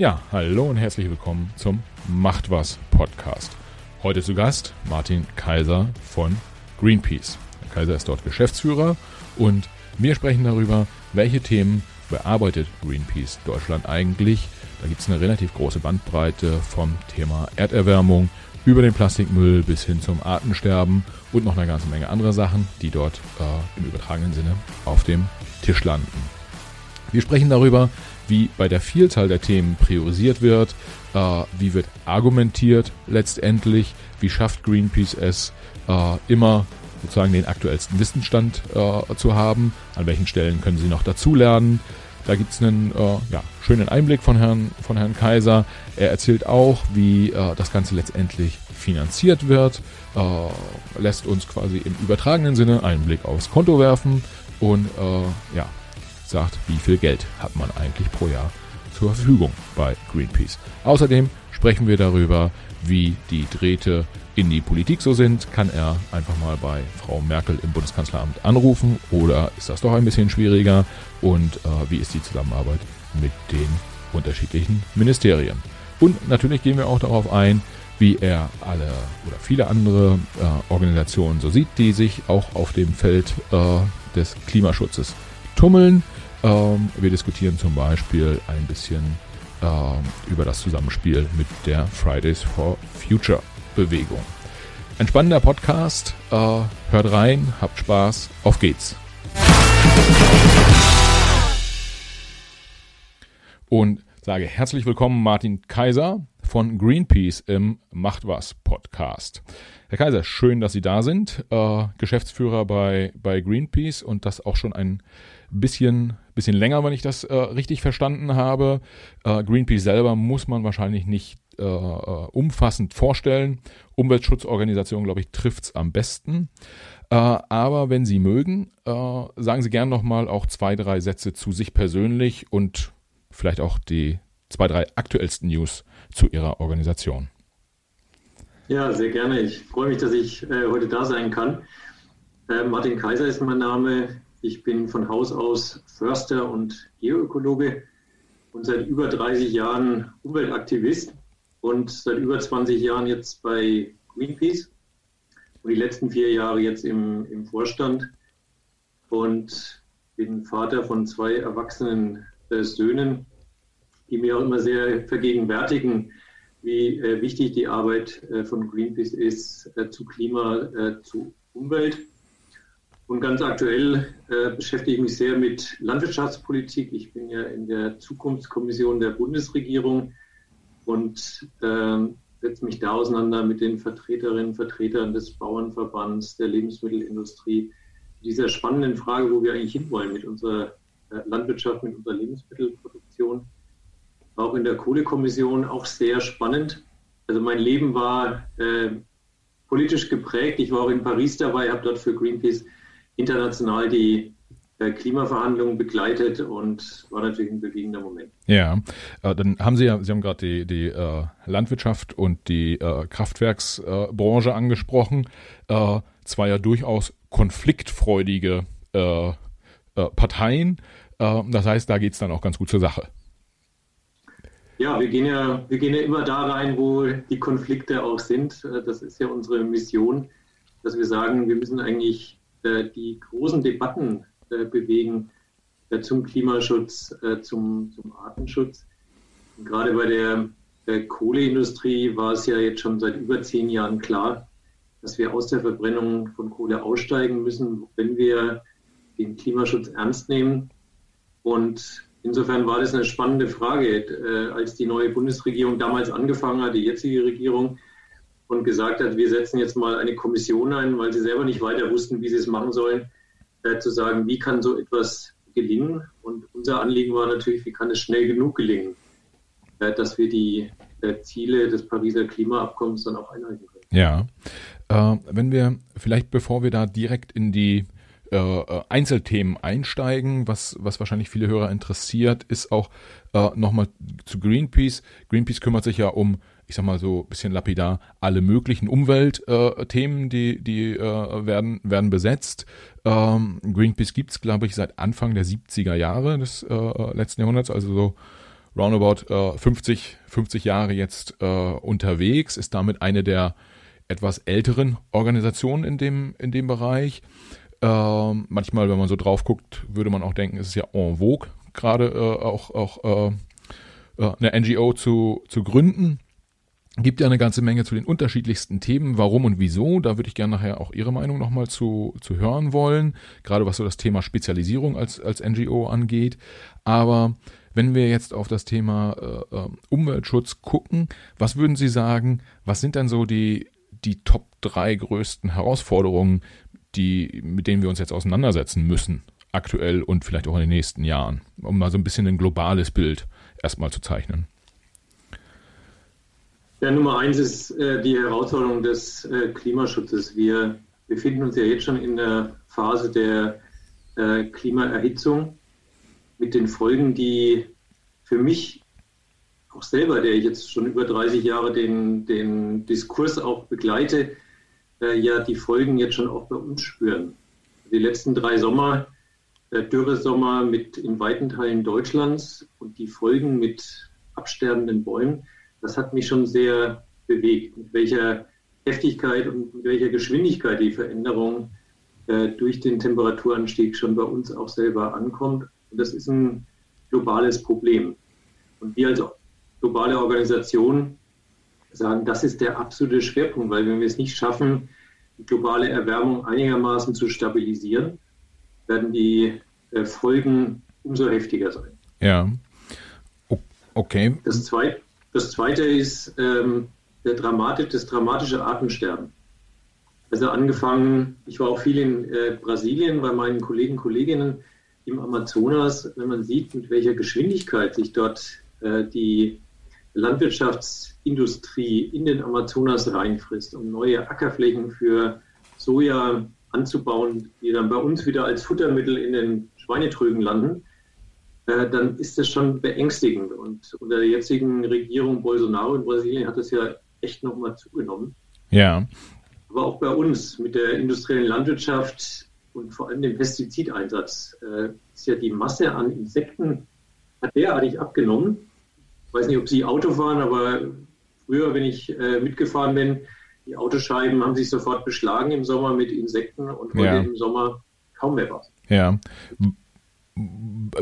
Ja, hallo und herzlich willkommen zum Macht was Podcast. Heute zu Gast Martin Kaiser von Greenpeace. Herr Kaiser ist dort Geschäftsführer und wir sprechen darüber, welche Themen bearbeitet Greenpeace Deutschland eigentlich. Da gibt es eine relativ große Bandbreite vom Thema Erderwärmung über den Plastikmüll bis hin zum Artensterben und noch eine ganze Menge anderer Sachen, die dort äh, im übertragenen Sinne auf dem Tisch landen. Wir sprechen darüber, wie bei der Vielzahl der Themen priorisiert wird, äh, wie wird argumentiert letztendlich, wie schafft Greenpeace es, äh, immer sozusagen den aktuellsten Wissensstand äh, zu haben, an welchen Stellen können sie noch dazulernen, da gibt es einen äh, ja, schönen Einblick von Herrn, von Herrn Kaiser. Er erzählt auch, wie äh, das Ganze letztendlich finanziert wird, äh, lässt uns quasi im übertragenen Sinne einen Blick aufs Konto werfen und ja, sagt, wie viel Geld hat man eigentlich pro Jahr zur Verfügung bei Greenpeace. Außerdem sprechen wir darüber, wie die Drähte in die Politik so sind, kann er einfach mal bei Frau Merkel im Bundeskanzleramt anrufen oder ist das doch ein bisschen schwieriger und äh, wie ist die Zusammenarbeit mit den unterschiedlichen Ministerien. Und natürlich gehen wir auch darauf ein, wie er alle oder viele andere äh, Organisationen so sieht, die sich auch auf dem Feld äh, des Klimaschutzes tummeln. Ähm, wir diskutieren zum Beispiel ein bisschen äh, über das Zusammenspiel mit der Fridays for Future Bewegung. Ein spannender Podcast. Äh, hört rein, habt Spaß, auf geht's. Und sage herzlich willkommen Martin Kaiser von Greenpeace im Macht was Podcast. Herr Kaiser, schön, dass Sie da sind. Äh, Geschäftsführer bei, bei Greenpeace und das auch schon ein bisschen, bisschen länger, wenn ich das äh, richtig verstanden habe. Äh, Greenpeace selber muss man wahrscheinlich nicht äh, äh, umfassend vorstellen. Umweltschutzorganisation, glaube ich, trifft es am besten. Äh, aber wenn Sie mögen, sagen Sie gerne nochmal auch zwei, drei Sätze zu sich persönlich und vielleicht auch die zwei, drei aktuellsten News zu Ihrer Organisation. Ja, sehr gerne. Ich freue mich, dass ich äh, heute da sein kann. Äh, Martin Kaiser ist mein Name. Ich bin von Haus aus Förster und Geoökologe und seit über 30 Jahren Umweltaktivist und seit über 20 Jahren jetzt bei Greenpeace und die letzten vier Jahre jetzt im, im Vorstand und bin Vater von zwei erwachsenen äh, Söhnen, die mir auch immer sehr vergegenwärtigen, wie äh, wichtig die Arbeit äh, von Greenpeace ist äh, zu Klima, zu Umwelt. Und ganz aktuell beschäftige ich mich sehr mit Landwirtschaftspolitik. Ich bin ja in der Zukunftskommission der Bundesregierung und äh, setze mich da auseinander mit den Vertreterinnen und Vertretern des Bauernverbands, der Lebensmittelindustrie, dieser spannenden Frage, wo wir eigentlich hinwollen mit unserer Landwirtschaft, mit unserer Lebensmittelproduktion. Auch in der Kohlekommission auch sehr spannend. Also mein Leben war äh, politisch geprägt. Ich war auch in Paris dabei, habe dort für Greenpeace international die äh, Klimaverhandlungen begleitet und war natürlich ein bewegender Moment. Ja, äh, dann haben Sie ja, Sie haben gerade die, die äh, Landwirtschaft und die Kraftwerksbranche angesprochen. Zwei ja durchaus konfliktfreudige Parteien. das heißt, da geht es dann auch ganz gut zur Sache. Ja, wir gehen ja, wir gehen ja immer da rein, wo die Konflikte auch sind. Das ist ja unsere Mission, dass wir sagen, wir müssen eigentlich die großen Debatten äh, bewegen äh, zum Klimaschutz, äh, zum, zum Artenschutz. Und gerade bei der, der Kohleindustrie war es ja jetzt schon seit über zehn Jahren klar, dass wir aus der Verbrennung von Kohle aussteigen müssen, wenn wir den Klimaschutz ernst nehmen. Und insofern war das eine spannende Frage, als die neue Bundesregierung damals angefangen hat, die jetzige Regierung, und gesagt hat, wir setzen jetzt mal eine Kommission ein, weil sie selber nicht weiter wussten, wie sie es machen sollen, äh, zu sagen, wie kann so etwas gelingen? Und unser Anliegen war natürlich, wie kann es schnell genug gelingen, äh, dass wir die äh, Ziele des Pariser Klimaabkommens dann auch einhalten können. Ja, äh, wenn wir vielleicht, bevor wir da direkt in die äh, äh, Einzelthemen einsteigen, was, was wahrscheinlich viele Hörer interessiert, ist auch äh, nochmal zu Greenpeace. Greenpeace kümmert sich ja um ich sag mal so ein bisschen lapidar, alle möglichen Umweltthemen, äh, die, die äh, werden, werden besetzt. Ähm, Greenpeace gibt's glaube ich, seit Anfang der 70er Jahre des äh, letzten Jahrhunderts, also so roundabout äh, 50, 50 Jahre jetzt unterwegs, ist damit eine der etwas älteren Organisationen in dem, in dem Bereich. Äh, manchmal, wenn man so drauf guckt, würde man auch denken, es ist ja en vogue, gerade äh, auch, auch äh, äh eine NGO zu, zu gründen. Gibt ja eine ganze Menge zu den unterschiedlichsten Themen, warum und wieso. Da würde ich gerne nachher auch Ihre Meinung nochmal zu, zu hören wollen, gerade was so das Thema Spezialisierung als, als NGO angeht. Aber wenn wir jetzt auf das Thema äh, äh, Umweltschutz gucken, was würden Sie sagen, was sind denn so die, die Top drei größten Herausforderungen, die, mit denen wir uns jetzt auseinandersetzen müssen, aktuell und vielleicht auch in den nächsten Jahren, um mal so ein bisschen ein globales Bild erstmal zu zeichnen? Ja, Nummer eins ist äh, die Herausforderung des äh, Klimaschutzes. Wir befinden uns ja jetzt schon in der Phase der äh, Klimaerhitzung mit den Folgen, die für mich auch selber, der ich jetzt schon über 30 Jahre den, den Diskurs auch begleite, äh, ja die Folgen jetzt schon auch bei uns spüren. Die letzten drei Sommer, äh, Dürresommer mit in weiten Teilen Deutschlands und die Folgen mit absterbenden Bäumen, das hat mich schon sehr bewegt, mit welcher Heftigkeit und mit welcher Geschwindigkeit die Veränderung äh, durch den Temperaturanstieg schon bei uns auch selber ankommt. Und das ist ein globales Problem. Und wir als globale Organisation sagen, das ist der absolute Schwerpunkt, weil wenn wir es nicht schaffen, die globale Erwärmung einigermaßen zu stabilisieren, werden die äh, Folgen umso heftiger sein. Ja. Okay. Das zweite, das zweite ist ähm, der Dramatik, das dramatische Artensterben. Also angefangen, ich war auch viel in äh, Brasilien bei meinen Kollegen, Kolleginnen im Amazonas, wenn man sieht, mit welcher Geschwindigkeit sich dort äh, die Landwirtschaftsindustrie in den Amazonas reinfrisst, um neue Ackerflächen für Soja anzubauen, die dann bei uns wieder als Futtermittel in den Schweinetrögen landen, äh, dann ist das schon beängstigend. Und unter der jetzigen Regierung Bolsonaro in Brasilien hat das ja echt nochmal zugenommen. Ja. Aber auch bei uns mit der industriellen Landwirtschaft und vor allem dem Pestizideinsatz äh, ist ja die Masse an Insekten hat derartig abgenommen. Ich weiß nicht, ob Sie Auto fahren, aber früher, wenn ich äh, mitgefahren bin, die Autoscheiben haben sich sofort beschlagen im Sommer mit Insekten und heute ja. im Sommer kaum mehr was. Ja.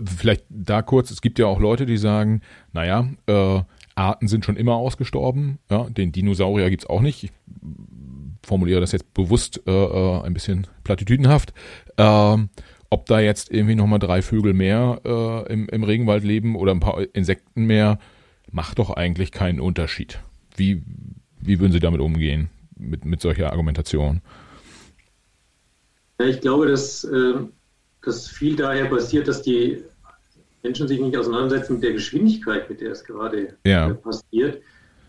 Vielleicht da kurz, es gibt ja auch Leute, die sagen, naja, äh, Arten sind schon immer ausgestorben, ja, den Dinosaurier gibt es auch nicht. Ich formuliere das jetzt bewusst äh, äh, ein bisschen platitüdenhaft. Ähm, ob da jetzt irgendwie nochmal drei Vögel mehr äh, im, im Regenwald leben oder ein paar Insekten mehr, macht doch eigentlich keinen Unterschied. Wie, wie würden Sie damit umgehen, mit, mit solcher Argumentation? Ja, ich glaube, dass, äh, dass viel daher passiert, dass die Menschen sich nicht auseinandersetzen mit der Geschwindigkeit, mit der es gerade ja. passiert.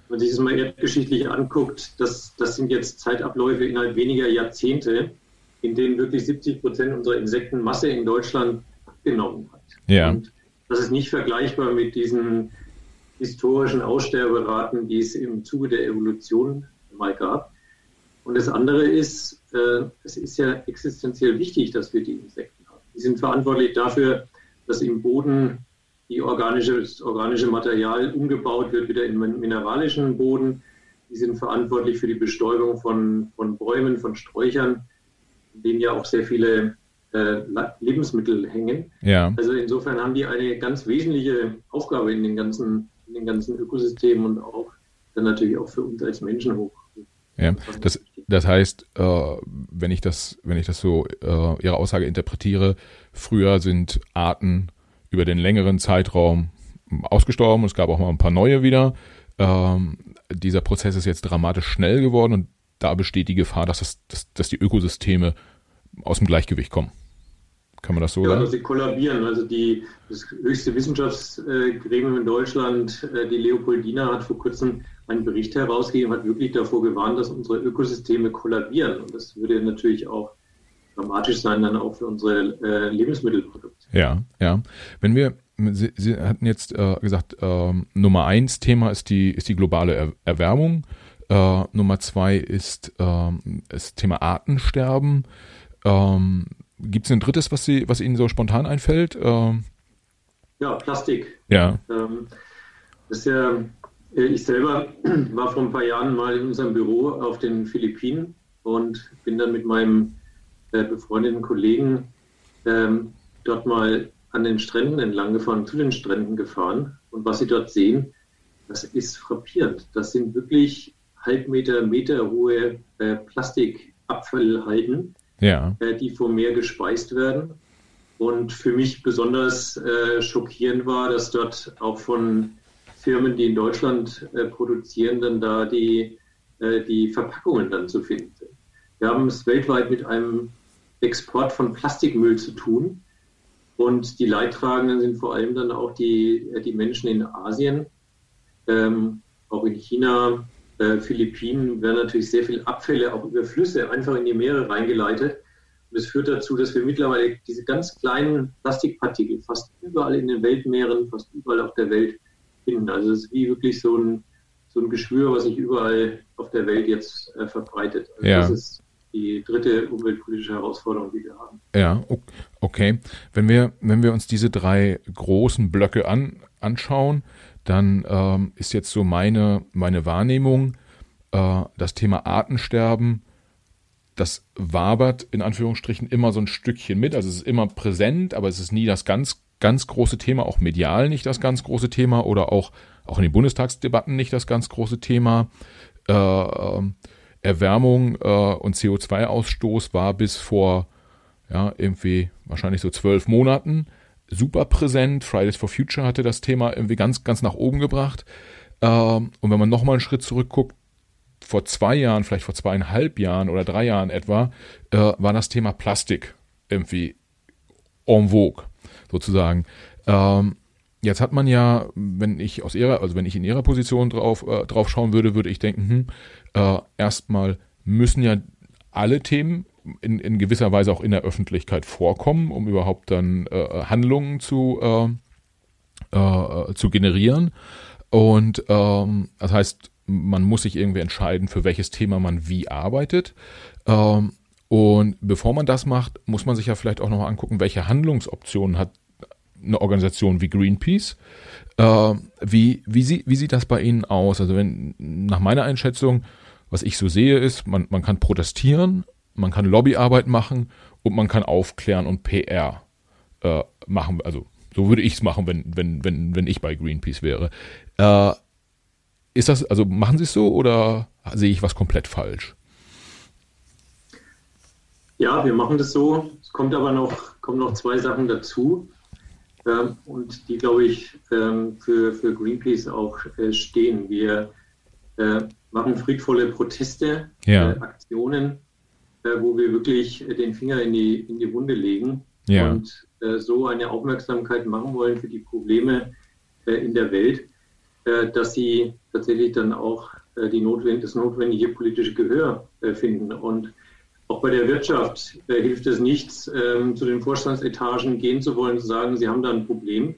Wenn man sich das mal erdgeschichtlich anguckt, das, das sind jetzt Zeitabläufe innerhalb weniger Jahrzehnte in denen wirklich 70 Prozent unserer Insektenmasse in Deutschland abgenommen hat. Ja. Und das ist nicht vergleichbar mit diesen historischen Aussterberaten, die es im Zuge der Evolution mal gab. Und das andere ist, äh, es ist ja existenziell wichtig, dass wir die Insekten haben. Die sind verantwortlich dafür, dass im Boden die organische, das organische Material umgebaut wird, wieder in mineralischen Boden. Die sind verantwortlich für die Bestäubung von, von Bäumen, von Sträuchern denen ja auch sehr viele äh, Lebensmittel hängen. Ja. Also insofern haben die eine ganz wesentliche Aufgabe in den ganzen, in den ganzen Ökosystemen und auch dann natürlich auch für uns als Menschen hoch. Ja, das, das heißt, äh, wenn ich das, wenn ich das so äh, Ihre Aussage interpretiere, früher sind Arten über den längeren Zeitraum ausgestorben es gab auch mal ein paar neue wieder. Ähm, dieser Prozess ist jetzt dramatisch schnell geworden und da besteht die Gefahr, dass, das, dass, dass die Ökosysteme aus dem Gleichgewicht kommen. Kann man das so ja, sagen? Also sie kollabieren. Also die, das höchste Wissenschaftsgremium in Deutschland, äh, die Leopoldina, hat vor kurzem einen Bericht herausgegeben, hat wirklich davor gewarnt, dass unsere Ökosysteme kollabieren. Und das würde natürlich auch dramatisch sein, dann auch für unsere äh, Lebensmittelprodukte. Ja, ja. Wenn wir, Sie, Sie hatten jetzt äh, gesagt, äh, Nummer eins Thema ist die, ist die globale er Erwärmung. Äh, Nummer zwei ist ähm, das Thema Artensterben. Ähm, Gibt es ein drittes, was, Sie, was Ihnen so spontan einfällt? Ähm, ja, Plastik. Ja. Ähm, ja, äh, ich selber war vor ein paar Jahren mal in unserem Büro auf den Philippinen und bin dann mit meinem äh, befreundeten Kollegen ähm, dort mal an den Stränden entlang gefahren, zu den Stränden gefahren. Und was Sie dort sehen, das ist frappierend. Das sind wirklich Halbmeter, Meter hohe äh, Plastikabfallhalden, ja. die vom Meer gespeist werden. Und für mich besonders äh, schockierend war, dass dort auch von Firmen, die in Deutschland äh, produzieren, dann da die, äh, die Verpackungen dann zu finden sind. Wir haben es weltweit mit einem Export von Plastikmüll zu tun. Und die Leidtragenden sind vor allem dann auch die, äh, die Menschen in Asien, ähm, auch in China, äh, Philippinen werden natürlich sehr viele Abfälle auch über Flüsse einfach in die Meere reingeleitet. Und das führt dazu, dass wir mittlerweile diese ganz kleinen Plastikpartikel fast überall in den Weltmeeren, fast überall auf der Welt finden. Also es ist wie wirklich so ein, so ein Geschwür, was sich überall auf der Welt jetzt äh, verbreitet. Also ja. Das ist die dritte umweltpolitische Herausforderung, die wir haben. Ja, okay. Wenn wir, wenn wir uns diese drei großen Blöcke an, anschauen, dann ähm, ist jetzt so meine, meine Wahrnehmung, äh, das Thema Artensterben, das wabert in Anführungsstrichen immer so ein Stückchen mit. Also es ist immer präsent, aber es ist nie das ganz, ganz große Thema, auch medial nicht das ganz große Thema oder auch, auch in den Bundestagsdebatten nicht das ganz große Thema. Äh, ähm, Erwärmung äh, und CO2-Ausstoß war bis vor ja, irgendwie wahrscheinlich so zwölf Monaten super präsent. Fridays for Future hatte das Thema irgendwie ganz, ganz nach oben gebracht. Ähm, und wenn man nochmal einen Schritt zurückguckt, vor zwei Jahren, vielleicht vor zweieinhalb Jahren oder drei Jahren etwa, äh, war das Thema Plastik irgendwie en vogue, sozusagen. Ähm, jetzt hat man ja, wenn ich aus ihrer, also wenn ich in ihrer Position drauf, äh, drauf schauen würde, würde ich denken, hm, äh, erstmal müssen ja alle Themen in, in gewisser Weise auch in der Öffentlichkeit vorkommen, um überhaupt dann äh, Handlungen zu, äh, äh, zu generieren. Und ähm, das heißt, man muss sich irgendwie entscheiden, für welches Thema man wie arbeitet. Ähm, und bevor man das macht, muss man sich ja vielleicht auch noch angucken, welche Handlungsoptionen hat eine Organisation wie Greenpeace. Äh, wie, wie, sie, wie sieht das bei Ihnen aus? Also wenn nach meiner Einschätzung, was ich so sehe, ist, man, man kann protestieren, man kann Lobbyarbeit machen und man kann aufklären und PR äh, machen. Also so würde ich es machen, wenn, wenn, wenn, wenn ich bei Greenpeace wäre. Äh, ist das, also machen Sie es so oder sehe ich was komplett falsch? Ja, wir machen das so. Es kommt aber noch, kommen noch zwei Sachen dazu. Ähm, und die, glaube ich, ähm, für, für Greenpeace auch äh, stehen. Wir äh, machen friedvolle Proteste, ja. äh, Aktionen, wo wir wirklich den Finger in die, in die Wunde legen ja. und äh, so eine Aufmerksamkeit machen wollen für die Probleme äh, in der Welt, dass sie tatsächlich dann auch die notwendig, das notwendige politische Gehör finden. Und auch bei der Wirtschaft hilft es nichts, ähm, zu den Vorstandsetagen gehen zu wollen, zu sagen, sie haben da ein Problem,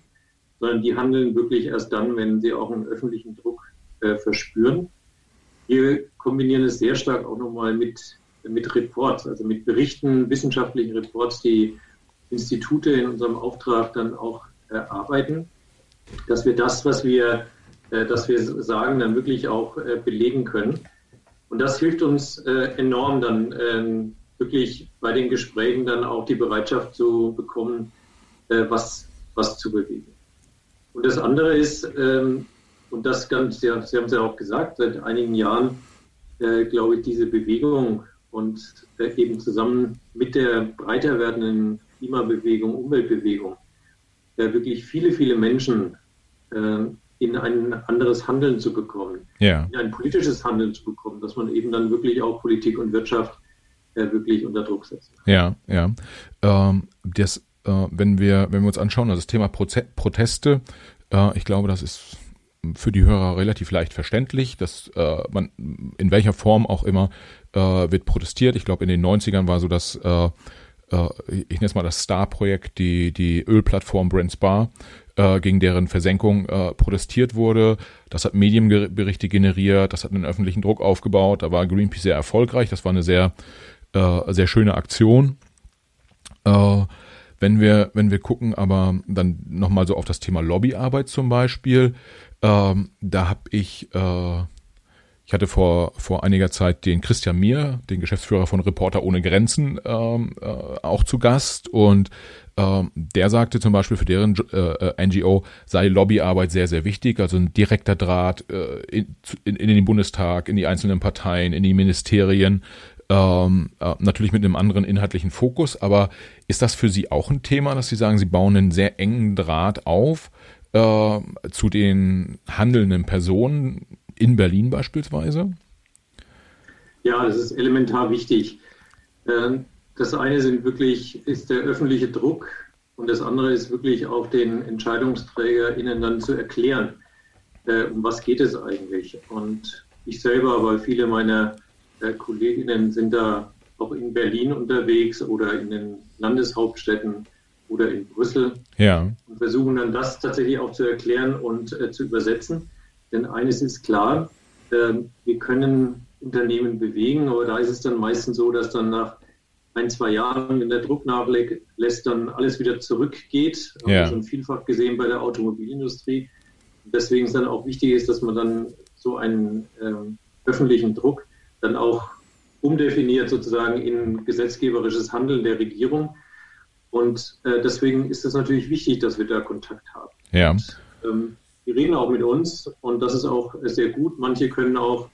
sondern die handeln wirklich erst dann, wenn sie auch einen öffentlichen Druck verspüren. Wir kombinieren es sehr stark auch nochmal mit mit Reports, also mit Berichten, wissenschaftlichen Reports, die Institute in unserem Auftrag dann auch erarbeiten, dass wir das, was wir, äh, dass wir sagen, dann wirklich auch äh, belegen können. Und das hilft uns äh, enorm dann ähm, wirklich bei den Gesprächen dann auch die Bereitschaft zu bekommen, was, was zu bewegen. Und das andere ist, ähm, und das ganz, Sie haben es ja auch gesagt, seit einigen Jahren, glaube ich, diese Bewegung und äh, eben zusammen mit der breiter werdenden Klimabewegung, Umweltbewegung, äh, wirklich viele, viele Menschen äh, in ein anderes Handeln zu bekommen, ja. in ein politisches Handeln zu bekommen, dass man eben dann wirklich auch Politik und Wirtschaft wirklich unter Druck setzt. Ja, ja. Ähm, das, äh, wenn wir, wenn wir uns anschauen, also das Thema Proze Proteste, äh, ich glaube, das ist für die Hörer relativ leicht verständlich, dass äh, man in welcher Form auch immer äh, wird protestiert. Ich glaube, in den 90ern war so das, äh, äh, ich nenne es mal das Star-Projekt, die, die Ölplattform Brent Spar, äh, gegen deren Versenkung äh, protestiert wurde. Das hat Medienberichte generiert, das hat einen öffentlichen Druck aufgebaut. Da war Greenpeace sehr erfolgreich. Das war eine sehr, sehr schöne Aktion. Wenn wir, wenn wir gucken, aber dann nochmal so auf das Thema Lobbyarbeit zum Beispiel, ähm, da habe ich, äh, ich hatte vor, vor einiger Zeit den Christian Mier, den Geschäftsführer von Reporter ohne Grenzen, ähm, äh, auch zu Gast. Und ähm, der sagte zum Beispiel, für deren äh, NGO sei Lobbyarbeit sehr, sehr wichtig, also ein direkter Draht äh, in, in, in den Bundestag, in die einzelnen Parteien, in die Ministerien, ähm, äh, natürlich mit einem anderen inhaltlichen Fokus, aber ist das für Sie auch ein Thema, dass Sie sagen, Sie bauen einen sehr engen Draht auf äh, zu den handelnden Personen in Berlin beispielsweise? Ja, das ist elementar wichtig. Ähm, das eine sind wirklich, ist der öffentliche Druck und das andere ist wirklich auch den EntscheidungsträgerInnen dann zu erklären, äh, um was geht es eigentlich. Und ich selber, weil viele meiner äh, Kolleginnen sind da auch in Berlin unterwegs oder in den Landeshauptstädten oder in Brüssel ja. und versuchen dann das tatsächlich auch zu erklären und äh, zu übersetzen. Denn eines ist klar, äh, wir können Unternehmen bewegen, aber da ist es dann meistens so, dass dann nach ein, zwei Jahren, wenn der Druck nachlässt, dann alles wieder zurückgeht. Ja. Haben wir schon vielfach gesehen bei der Automobilindustrie. Deswegen ist dann auch wichtig ist, dass man dann so einen ähm, öffentlichen Druck dann auch umdefiniert sozusagen in gesetzgeberisches Handeln der Regierung. Und äh, deswegen ist es natürlich wichtig, dass wir da Kontakt haben. Ja. Und, ähm, die reden auch mit uns und das ist auch sehr gut. Manche können auch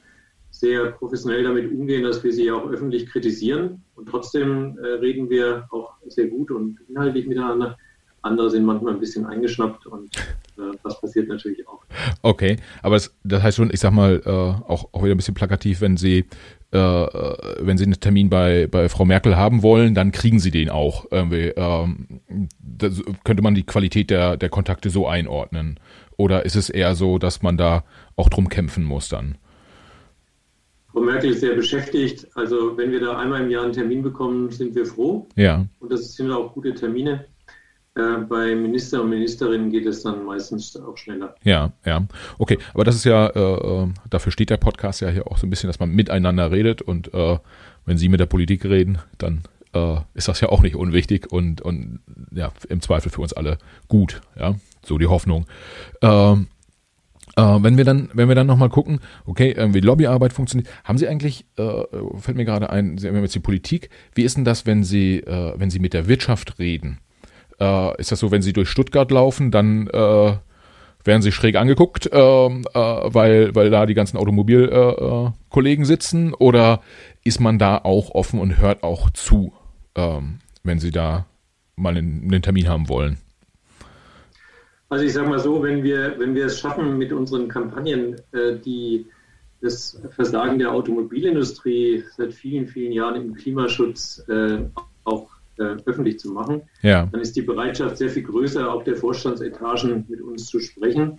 sehr professionell damit umgehen, dass wir sie auch öffentlich kritisieren. Und trotzdem äh, reden wir auch sehr gut und inhaltlich miteinander. Andere sind manchmal ein bisschen eingeschnappt und äh, das passiert natürlich auch. Okay, aber das, das heißt schon, ich sag mal, äh, auch, auch wieder ein bisschen plakativ, wenn Sie, äh, äh, wenn Sie einen Termin bei, bei Frau Merkel haben wollen, dann kriegen Sie den auch. Irgendwie, ähm, könnte man die Qualität der, der Kontakte so einordnen? Oder ist es eher so, dass man da auch drum kämpfen muss dann? Frau Merkel ist sehr beschäftigt. Also wenn wir da einmal im Jahr einen Termin bekommen, sind wir froh. Ja. Und das sind auch gute Termine. Äh, bei Minister und Ministerinnen geht es dann meistens auch schneller. Ja, ja. Okay, aber das ist ja, äh, äh, dafür steht der Podcast ja hier auch so ein bisschen, dass man miteinander redet und äh, wenn Sie mit der Politik reden, dann äh, ist das ja auch nicht unwichtig und, und ja, im Zweifel für uns alle gut, ja. So die Hoffnung. Ähm, äh, wenn wir dann, wenn wir dann nochmal gucken, okay, wie Lobbyarbeit funktioniert, haben Sie eigentlich, äh, fällt mir gerade ein, Sie haben jetzt die Politik, wie ist denn das, wenn Sie, wenn Sie mit der Wirtschaft reden? Äh, ist das so, wenn Sie durch Stuttgart laufen, dann äh, werden Sie schräg angeguckt, ähm, äh, weil, weil da die ganzen Automobilkollegen sitzen? Oder ist man da auch offen und hört auch zu, ähm, wenn Sie da mal einen, einen Termin haben wollen? Also ich sage mal so, wenn wir, wenn wir es schaffen, mit unseren Kampagnen äh, die, das Versagen der Automobilindustrie seit vielen, vielen Jahren im Klimaschutz äh, auch äh, öffentlich zu machen, ja. dann ist die Bereitschaft sehr viel größer, auch der Vorstandsetagen mit uns zu sprechen.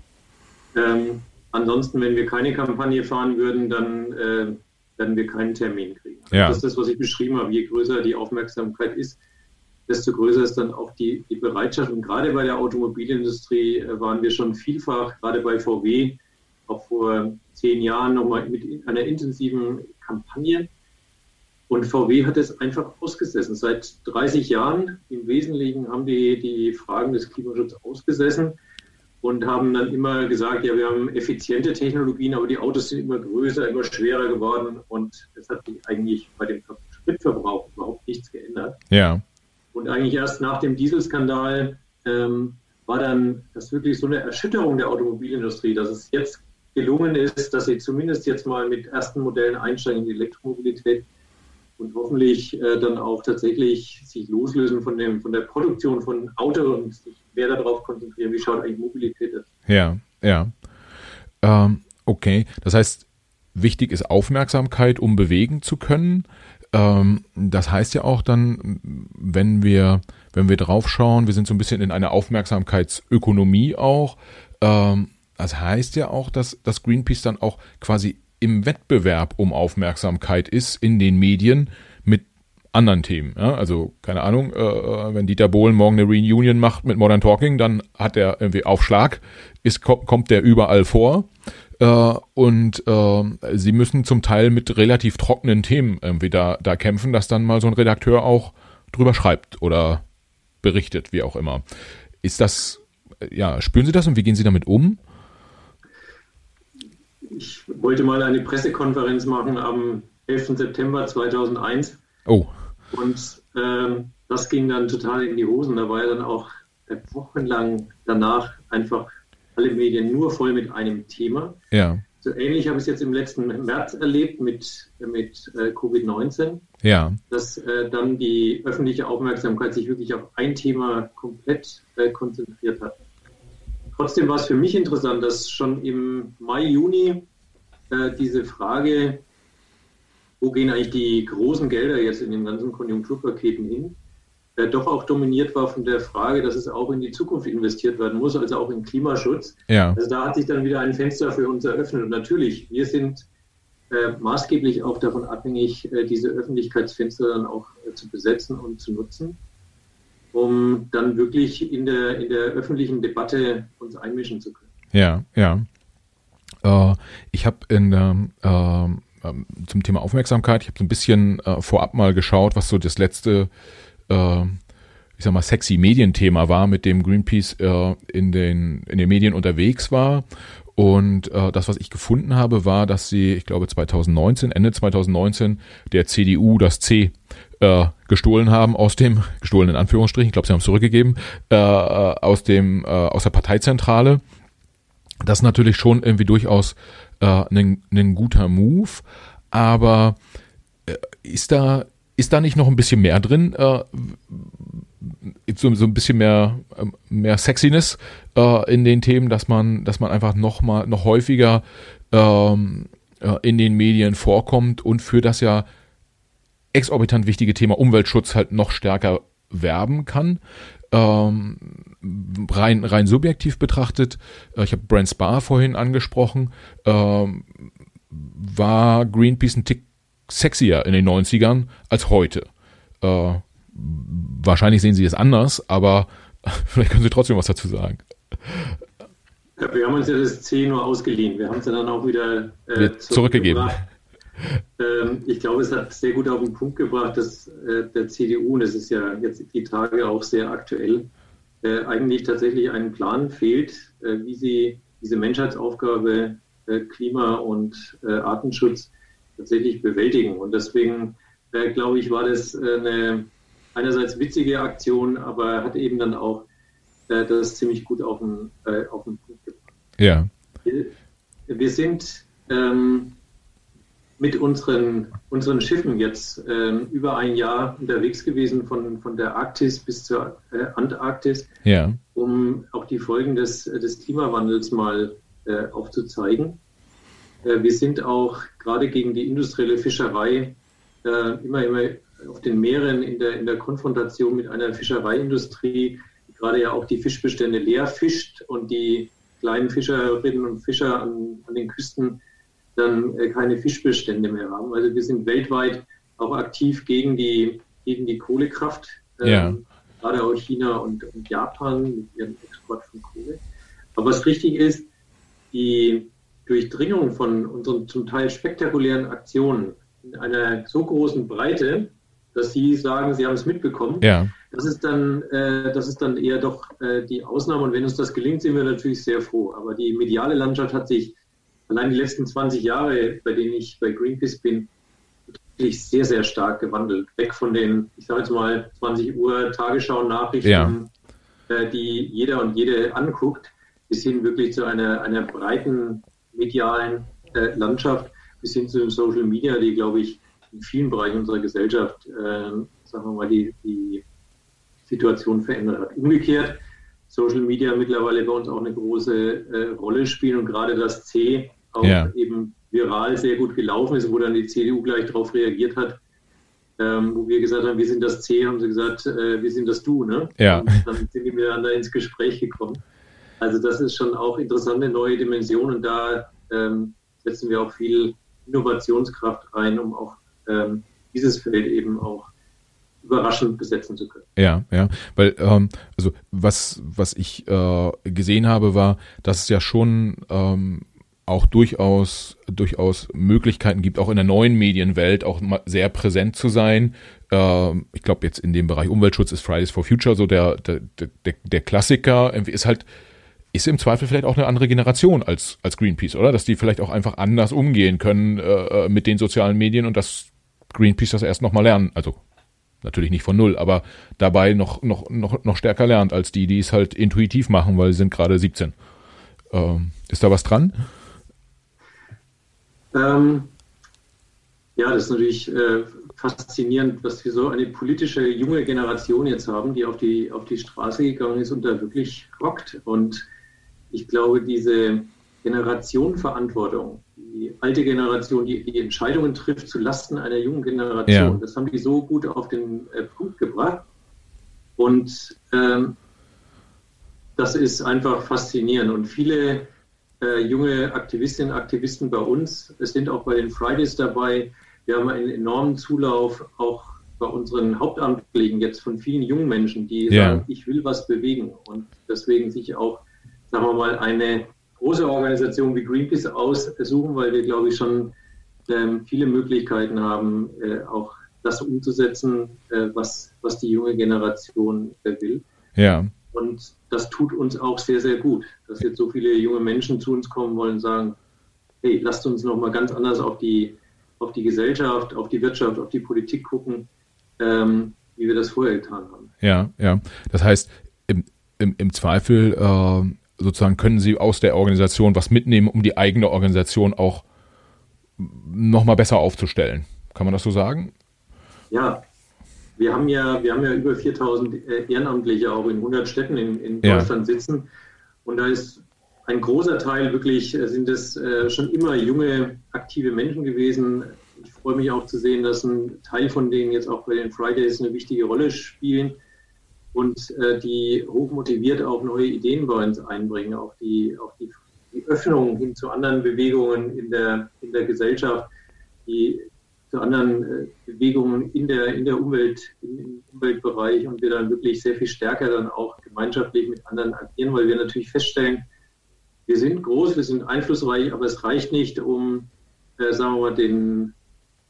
Ähm, ansonsten, wenn wir keine Kampagne fahren würden, dann äh, werden wir keinen Termin kriegen. Ja. Das ist das, was ich beschrieben habe. Je größer die Aufmerksamkeit ist, desto größer ist dann auch die, die Bereitschaft. Und gerade bei der Automobilindustrie äh, waren wir schon vielfach, gerade bei VW, auch vor zehn Jahren nochmal mit einer intensiven Kampagne. Und VW hat es einfach ausgesessen. Seit 30 Jahren im Wesentlichen haben die die Fragen des Klimaschutzes ausgesessen und haben dann immer gesagt, ja, wir haben effiziente Technologien, aber die Autos sind immer größer, immer schwerer geworden und es hat sich eigentlich bei dem Spritverbrauch überhaupt nichts geändert. Ja. Und eigentlich erst nach dem Dieselskandal ähm, war dann das wirklich so eine Erschütterung der Automobilindustrie, dass es jetzt gelungen ist, dass sie zumindest jetzt mal mit ersten Modellen einsteigen in die Elektromobilität und hoffentlich äh, dann auch tatsächlich sich loslösen von, dem, von der Produktion von Autos und sich mehr darauf konzentrieren, wie schaut eigentlich Mobilität aus. Ja, ja. Ähm, okay, das heißt, wichtig ist Aufmerksamkeit, um bewegen zu können. Ähm, das heißt ja auch dann, wenn wir, wenn wir draufschauen, wir sind so ein bisschen in einer Aufmerksamkeitsökonomie auch. Ähm, das heißt ja auch, dass, dass Greenpeace dann auch quasi im Wettbewerb um Aufmerksamkeit ist in den Medien mit anderen Themen. Ja? Also keine Ahnung, äh, äh wenn Dieter Bohlen morgen eine Reunion macht mit Modern Talking, dann hat er irgendwie Aufschlag, ist, kommt der überall vor. Äh, und äh, sie müssen zum Teil mit relativ trockenen Themen irgendwie da, da kämpfen, dass dann mal so ein Redakteur auch drüber schreibt oder berichtet, wie auch immer. Ist das, ja, spüren Sie das und wie gehen Sie damit um? Ich wollte mal eine Pressekonferenz machen am 11. September 2001. Oh. Und ähm, das ging dann total in die Hosen. Da war ja dann auch wochenlang danach einfach alle Medien nur voll mit einem Thema. Ja. So ähnlich habe ich es jetzt im letzten März erlebt mit, mit äh, Covid-19. Ja. Dass äh, dann die öffentliche Aufmerksamkeit sich wirklich auf ein Thema komplett äh, konzentriert hat. Trotzdem war es für mich interessant, dass schon im Mai, Juni äh, diese Frage, wo gehen eigentlich die großen Gelder jetzt in den ganzen Konjunkturpaketen hin, äh, doch auch dominiert war von der Frage, dass es auch in die Zukunft investiert werden muss, also auch in Klimaschutz. Ja. Also da hat sich dann wieder ein Fenster für uns eröffnet. Und natürlich, wir sind äh, maßgeblich auch davon abhängig, äh, diese Öffentlichkeitsfenster dann auch äh, zu besetzen und zu nutzen, um dann wirklich in der, in der öffentlichen Debatte uns einmischen zu können. Ja, ja. Äh, ich habe in ähm, ähm, zum Thema Aufmerksamkeit, ich habe so ein bisschen äh, vorab mal geschaut, was so das letzte äh, ich sag mal, sexy Medienthema war, mit dem Greenpeace äh, in, den, in den Medien unterwegs war. Und äh, das, was ich gefunden habe, war, dass sie, ich glaube 2019, Ende 2019, der CDU das C äh, gestohlen haben aus dem, gestohlen in Anführungsstrichen, ich glaube, sie haben es zurückgegeben, äh, äh, aus dem, äh, aus der Parteizentrale. Das ist natürlich schon irgendwie durchaus äh, ein, ein guter Move, aber äh, ist da ist da nicht noch ein bisschen mehr drin? Äh, so, so ein bisschen mehr, ähm, mehr Sexiness äh, in den Themen, dass man, dass man einfach noch mal, noch häufiger ähm, äh, in den Medien vorkommt und für das ja exorbitant wichtige Thema Umweltschutz halt noch stärker werben kann. Ähm, rein, rein subjektiv betrachtet, äh, ich habe Brent Spar vorhin angesprochen, ähm, war Greenpeace ein Tick sexier in den 90ern als heute. Äh, wahrscheinlich sehen Sie es anders, aber vielleicht können Sie trotzdem was dazu sagen. Ja, wir haben uns ja das C nur ausgeliehen. Wir haben es ja dann auch wieder äh, zurückgegeben. Ähm, ich glaube, es hat sehr gut auf den Punkt gebracht, dass äh, der CDU, und das ist ja jetzt die Tage auch sehr aktuell, äh, eigentlich tatsächlich einen Plan fehlt, äh, wie sie diese Menschheitsaufgabe äh, Klima- und äh, Artenschutz tatsächlich bewältigen. Und deswegen, äh, glaube ich, war das eine einerseits witzige Aktion, aber hat eben dann auch das ziemlich gut auf den, auf den Punkt gebracht. Ja. Wir, wir sind ähm, mit unseren, unseren Schiffen jetzt ähm, über ein Jahr unterwegs gewesen, von, von der Arktis bis zur äh, Antarktis, ja. um auch die Folgen des, des Klimawandels mal äh, aufzuzeigen. Äh, wir sind auch gerade gegen die industrielle Fischerei äh, immer, immer auf den Meeren in der, in der Konfrontation mit einer Fischereiindustrie, die gerade ja auch die Fischbestände leer fischt und die kleinen Fischerinnen und Fischer an, an den Küsten dann äh, keine Fischbestände mehr haben. Also wir sind weltweit auch aktiv gegen die, gegen die Kohlekraft. Ähm, ja. Gerade auch China und, und Japan mit ihrem Export von Kohle. Aber was richtig ist, die, Durchdringung von unseren zum Teil spektakulären Aktionen in einer so großen Breite, dass Sie sagen, Sie haben es mitbekommen. Ja. Das ist dann, äh, das ist dann eher doch äh, die Ausnahme. Und wenn uns das gelingt, sind wir natürlich sehr froh. Aber die mediale Landschaft hat sich allein die letzten 20 Jahre, bei denen ich bei Greenpeace bin, wirklich sehr, sehr stark gewandelt. Weg von den, ich sage jetzt mal, 20 Uhr Tagesschau-Nachrichten, ja. äh, die jeder und jede anguckt, bis hin wirklich zu einer, einer breiten medialen äh, Landschaft bis hin zu Social Media, die, glaube ich, in vielen Bereichen unserer Gesellschaft, äh, sagen wir mal, die, die Situation verändert hat. Umgekehrt, Social Media mittlerweile bei uns auch eine große äh, Rolle spielen und gerade das C auch ja. eben viral sehr gut gelaufen ist, wo dann die CDU gleich darauf reagiert hat, ähm, wo wir gesagt haben, wir sind das C, haben sie gesagt, äh, wir sind das Du, ne? Ja. Und dann sind die miteinander ins Gespräch gekommen. Also das ist schon auch interessante neue Dimension und da ähm, setzen wir auch viel Innovationskraft rein, um auch ähm, dieses Feld eben auch überraschend besetzen zu können. Ja, ja, weil ähm, also was was ich äh, gesehen habe, war, dass es ja schon ähm, auch durchaus durchaus Möglichkeiten gibt, auch in der neuen Medienwelt auch sehr präsent zu sein äh, ich glaube jetzt in dem Bereich Umweltschutz ist Fridays for Future so der, der, der, der Klassiker, ist halt, ist im Zweifel vielleicht auch eine andere Generation als, als Greenpeace, oder? Dass die vielleicht auch einfach anders umgehen können äh, äh mit den sozialen Medien und dass Greenpeace das erst nochmal lernen. Also natürlich nicht von null, aber dabei noch, noch, noch, noch stärker lernt als die, die es halt intuitiv machen, weil sie sind gerade 17. Ähm, ist da was dran? Ähm, ja, das ist natürlich äh, faszinierend, dass wir so eine politische junge Generation jetzt haben, die auf die, auf die Straße gegangen ist und da wirklich rockt. Und ich glaube, diese Generationenverantwortung, die alte Generation, die die Entscheidungen trifft zu Lasten einer jungen Generation, ja. das haben die so gut auf den äh, Punkt gebracht. Und ähm, das ist einfach faszinierend. Und viele äh, junge Aktivistinnen und Aktivisten bei uns, es sind auch bei den Fridays dabei. Wir haben einen enormen Zulauf auch bei unseren Hauptamtlichen jetzt von vielen jungen Menschen, die ja. sagen, ich will was bewegen und deswegen sich auch, sagen wir mal, eine große Organisation wie Greenpeace aussuchen, weil wir, glaube ich, schon ähm, viele Möglichkeiten haben, äh, auch das umzusetzen, äh, was, was die junge Generation äh, will. Ja. Und das tut uns auch sehr, sehr gut, dass jetzt so viele junge Menschen zu uns kommen wollen und sagen, hey, lasst uns nochmal ganz anders auf die, auf die Gesellschaft, auf die Wirtschaft, auf die Politik gucken, ähm, wie wir das vorher getan haben. Ja, ja. Das heißt, im, im, im Zweifel äh, sozusagen können Sie aus der Organisation was mitnehmen, um die eigene Organisation auch nochmal besser aufzustellen. Kann man das so sagen? Ja, wir haben ja, wir haben ja über 4000 äh, Ehrenamtliche auch in 100 Städten in, in Deutschland ja. sitzen. Und da ist ein großer Teil wirklich, äh, sind es äh, schon immer junge, aktive Menschen gewesen. Ich freue mich auch zu sehen, dass ein Teil von denen jetzt auch bei den Fridays eine wichtige Rolle spielen und die hochmotiviert auch neue Ideen bei uns einbringen, auch die, auch die, die Öffnung hin zu anderen Bewegungen in der, in der Gesellschaft, die zu anderen äh, Bewegungen in der, in der Umwelt, im Umweltbereich und wir dann wirklich sehr viel stärker dann auch gemeinschaftlich mit anderen agieren, weil wir natürlich feststellen, wir sind groß, wir sind einflussreich, aber es reicht nicht, um, äh, sagen wir mal, den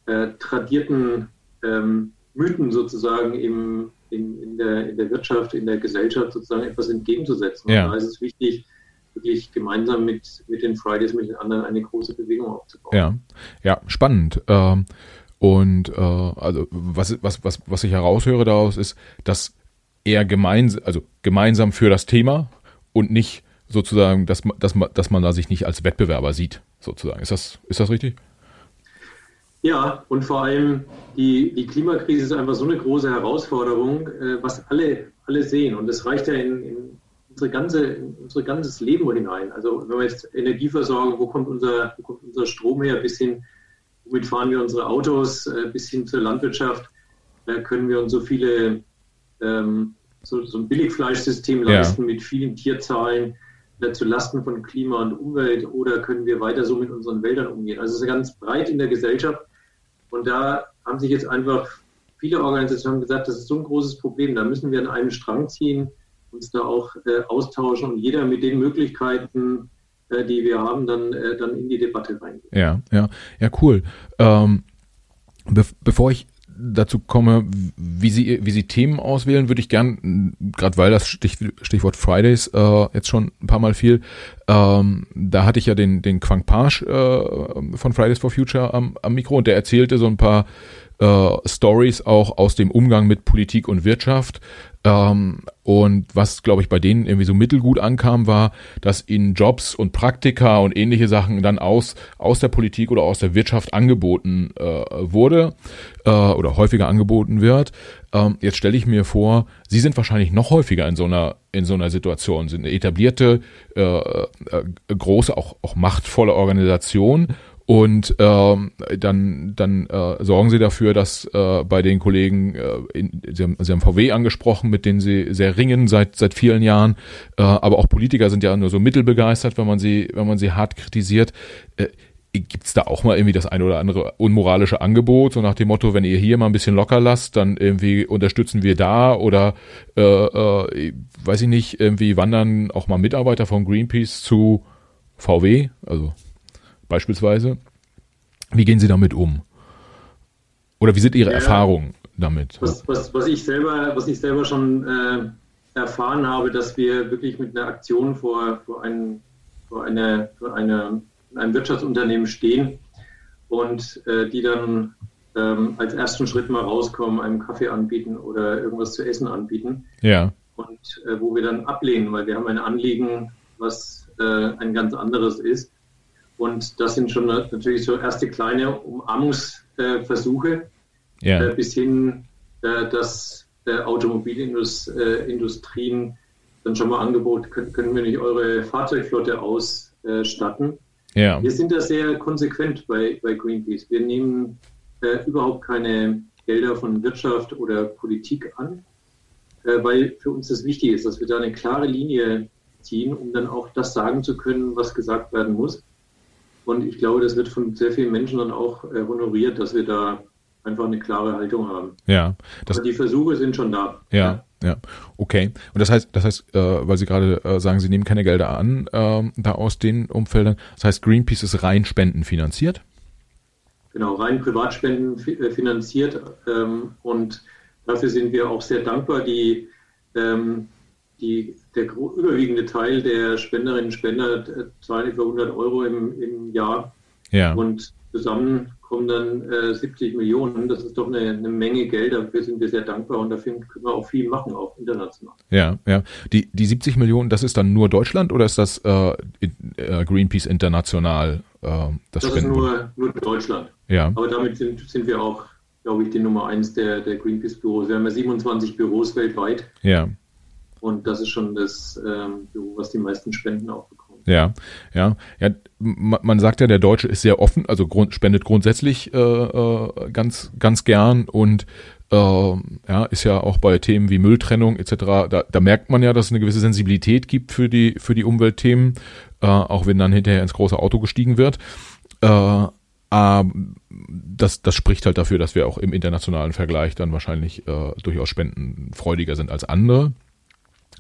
äh, tradierten ähm, Mythen sozusagen im, in, in, der, in der Wirtschaft, in der Gesellschaft sozusagen etwas entgegenzusetzen. Ja. Und da ist es wichtig, wirklich gemeinsam mit, mit den Fridays, mit den anderen eine große Bewegung aufzubauen. Ja, ja spannend. Ähm, und äh, also was, was, was, was ich heraushöre daraus ist, dass er gemeinsam, also gemeinsam für das Thema und nicht sozusagen, dass, dass, man, dass man da sich nicht als Wettbewerber sieht, sozusagen. Ist das, ist das richtig? Ja, und vor allem die, die Klimakrise ist einfach so eine große Herausforderung, äh, was alle, alle sehen. Und das reicht ja in, in unsere ganze, unser ganzes Leben hinein. Also wenn wir jetzt Energieversorgung, wo kommt unser, wo kommt unser Strom her, bis hin, womit fahren wir unsere Autos, äh, bis hin zur Landwirtschaft, können wir uns so viele, ähm, so, so ein Billigfleischsystem leisten ja. mit vielen Tierzahlen äh, zu Lasten von Klima und Umwelt. Oder können wir weiter so mit unseren Wäldern umgehen? Also es ist ganz breit in der Gesellschaft. Und da haben sich jetzt einfach viele Organisationen gesagt, das ist so ein großes Problem, da müssen wir an einem Strang ziehen uns da auch äh, austauschen und jeder mit den Möglichkeiten, äh, die wir haben, dann, äh, dann in die Debatte reingehen. Ja, ja, ja, cool. Ähm, be bevor ich dazu komme, wie Sie, wie Sie Themen auswählen, würde ich gern, gerade weil das Stich, Stichwort Fridays äh, jetzt schon ein paar Mal fiel, ähm, da hatte ich ja den, den Quang Pasch äh, von Fridays for Future am, am Mikro und der erzählte so ein paar äh, Stories auch aus dem Umgang mit Politik und Wirtschaft. Ähm, und was, glaube ich, bei denen irgendwie so mittelgut ankam, war, dass ihnen Jobs und Praktika und ähnliche Sachen dann aus, aus der Politik oder aus der Wirtschaft angeboten äh, wurde äh, oder häufiger angeboten wird. Ähm, jetzt stelle ich mir vor, Sie sind wahrscheinlich noch häufiger in so einer, in so einer Situation, sind eine etablierte, äh, äh, große, auch, auch machtvolle Organisation und ähm, dann, dann äh, sorgen sie dafür, dass äh, bei den Kollegen, äh, in, sie, haben, sie haben VW angesprochen, mit denen sie sehr ringen seit seit vielen Jahren, äh, aber auch Politiker sind ja nur so mittelbegeistert, wenn man sie, wenn man sie hart kritisiert. Äh, Gibt es da auch mal irgendwie das eine oder andere unmoralische Angebot, so nach dem Motto, wenn ihr hier mal ein bisschen locker lasst, dann irgendwie unterstützen wir da oder äh, äh, weiß ich nicht, irgendwie wandern auch mal Mitarbeiter von Greenpeace zu VW, also beispielsweise. Wie gehen Sie damit um? Oder wie sind Ihre ja, Erfahrungen damit. Was, was, was, ich, selber, was ich selber schon äh, erfahren habe, dass wir wirklich mit einer Aktion vor, vor, ein, vor, eine, vor eine, einem Wirtschaftsunternehmen stehen und äh, die dann ähm, als ersten Schritt mal rauskommen, einem Kaffee anbieten oder irgendwas zu essen anbieten. Ja. Und äh, wo wir dann ablehnen, weil wir haben ein Anliegen, was äh, ein ganz anderes ist. Und das sind schon natürlich so erste kleine Umarmungsversuche ja. Äh, bis hin, äh, dass Automobilindustrien dann schon mal Angebot, können, können wir nicht eure Fahrzeugflotte ausstatten? Ja. Wir sind da sehr konsequent bei, bei Greenpeace. Wir nehmen äh, überhaupt keine Gelder von Wirtschaft oder Politik an, äh, weil für uns das wichtig ist, dass wir da eine klare Linie ziehen, um dann auch das sagen zu können, was gesagt werden muss. Und ich glaube, das wird von sehr vielen Menschen dann auch äh, honoriert, dass wir da einfach eine klare Haltung haben. Ja. Das, Aber die Versuche sind schon da. Ja, ja. Okay. Und das heißt, das heißt, äh, weil Sie gerade äh, sagen, Sie nehmen keine Gelder an, äh, da aus den Umfeldern. Das heißt, Greenpeace ist rein spendenfinanziert? Genau, rein Privatspenden äh, finanziert. Ähm, und dafür sind wir auch sehr dankbar. Die, ähm, die, der überwiegende Teil der Spenderinnen und Spender zahlen etwa 100 Euro im, im Jahr. Ja. Und zusammen kommen dann äh, 70 Millionen. Das ist doch eine, eine, Menge Geld. Dafür sind wir sehr dankbar und dafür können wir auch viel machen, auch international. Ja, ja. Die, die 70 Millionen, das ist dann nur Deutschland oder ist das äh, äh Greenpeace international? Äh, das das ist nur, nur Deutschland. Ja. Aber damit sind, sind wir auch, glaube ich, die Nummer eins der, der Greenpeace-Büros. Wir haben ja 27 Büros weltweit. Ja. Und das ist schon das ähm, was die meisten Spenden auch bekommt. Ja, ja, ja. Man sagt ja, der Deutsche ist sehr offen, also grund, spendet grundsätzlich äh, äh, ganz, ganz gern und äh, ja, ist ja auch bei Themen wie Mülltrennung etc. Da, da merkt man ja, dass es eine gewisse Sensibilität gibt für die für die Umweltthemen, äh, auch wenn dann hinterher ins große Auto gestiegen wird. Äh, das, das spricht halt dafür, dass wir auch im internationalen Vergleich dann wahrscheinlich äh, durchaus spendenfreudiger sind als andere.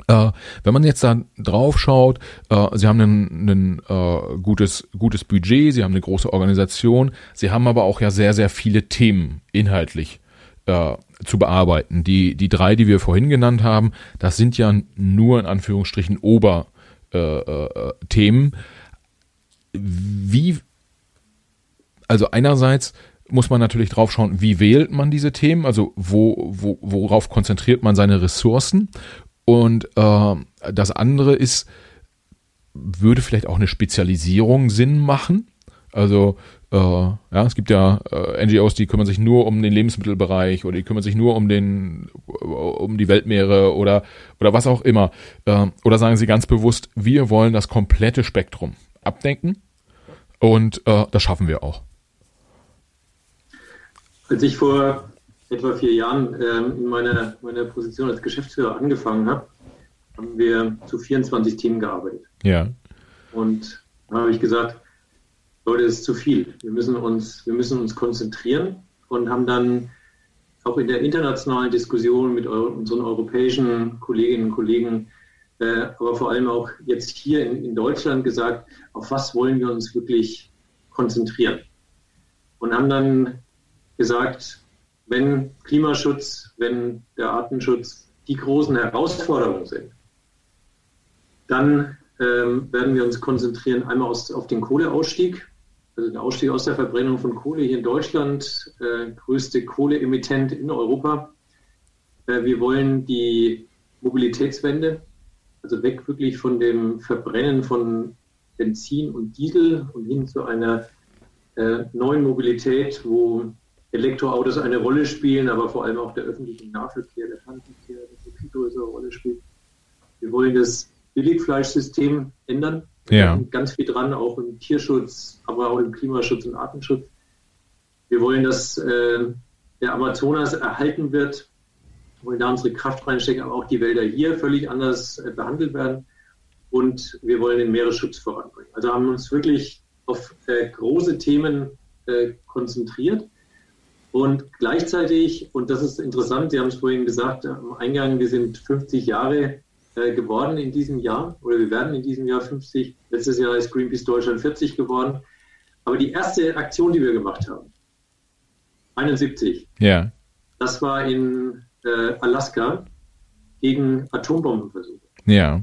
Äh, wenn man jetzt da drauf schaut, äh, sie haben ein, äh, gutes, gutes Budget, sie haben eine große Organisation, sie haben aber auch ja sehr, sehr viele Themen inhaltlich äh, zu bearbeiten. Die, die drei, die wir vorhin genannt haben, das sind ja nur in Anführungsstrichen Oberthemen. Äh, äh, Wie, also einerseits muss man natürlich drauf schauen, wie wählt man diese Themen, also wo, wo, worauf konzentriert man seine Ressourcen und äh, das andere ist, würde vielleicht auch eine Spezialisierung Sinn machen. Also äh, ja, es gibt ja äh, NGOs, die kümmern sich nur um den Lebensmittelbereich oder die kümmern sich nur um den um die Weltmeere oder oder was auch immer. Äh, oder sagen sie ganz bewusst, wir wollen das komplette Spektrum abdenken und äh, das schaffen wir auch. Als ich vor etwa vier Jahren ähm, in meiner, meiner Position als Geschäftsführer angefangen habe, haben wir zu 24 Teams gearbeitet. Ja. Und da habe ich gesagt, Leute, das ist zu viel. Wir müssen uns, wir müssen uns konzentrieren und haben dann auch in der internationalen Diskussion mit unseren europäischen Kolleginnen und Kollegen, äh, aber vor allem auch jetzt hier in, in Deutschland gesagt, auf was wollen wir uns wirklich konzentrieren? Und haben dann gesagt, wenn Klimaschutz, wenn der Artenschutz die großen Herausforderungen sind, dann ähm, werden wir uns konzentrieren einmal aus, auf den Kohleausstieg, also den Ausstieg aus der Verbrennung von Kohle hier in Deutschland, äh, größte Kohleemittent in Europa. Äh, wir wollen die Mobilitätswende, also weg wirklich von dem Verbrennen von Benzin und Diesel und hin zu einer äh, neuen Mobilität, wo Elektroautos eine Rolle spielen, aber vor allem auch der öffentliche Nahverkehr, der Fernverkehr, eine viel größere Rolle spielt. Wir wollen das Billigfleischsystem ändern. Ja. ganz viel dran, auch im Tierschutz, aber auch im Klimaschutz und Artenschutz. Wir wollen, dass äh, der Amazonas erhalten wird, wir wollen da unsere Kraft reinstecken, aber auch die Wälder hier völlig anders äh, behandelt werden. Und wir wollen den Meeresschutz voranbringen. Also haben wir uns wirklich auf äh, große Themen äh, konzentriert. Und gleichzeitig, und das ist interessant, Sie haben es vorhin gesagt am Eingang, wir sind 50 Jahre äh, geworden in diesem Jahr, oder wir werden in diesem Jahr 50. Letztes Jahr ist Greenpeace Deutschland 40 geworden. Aber die erste Aktion, die wir gemacht haben, 71, ja. Das war in äh, Alaska gegen Atombombenversuche. Ja.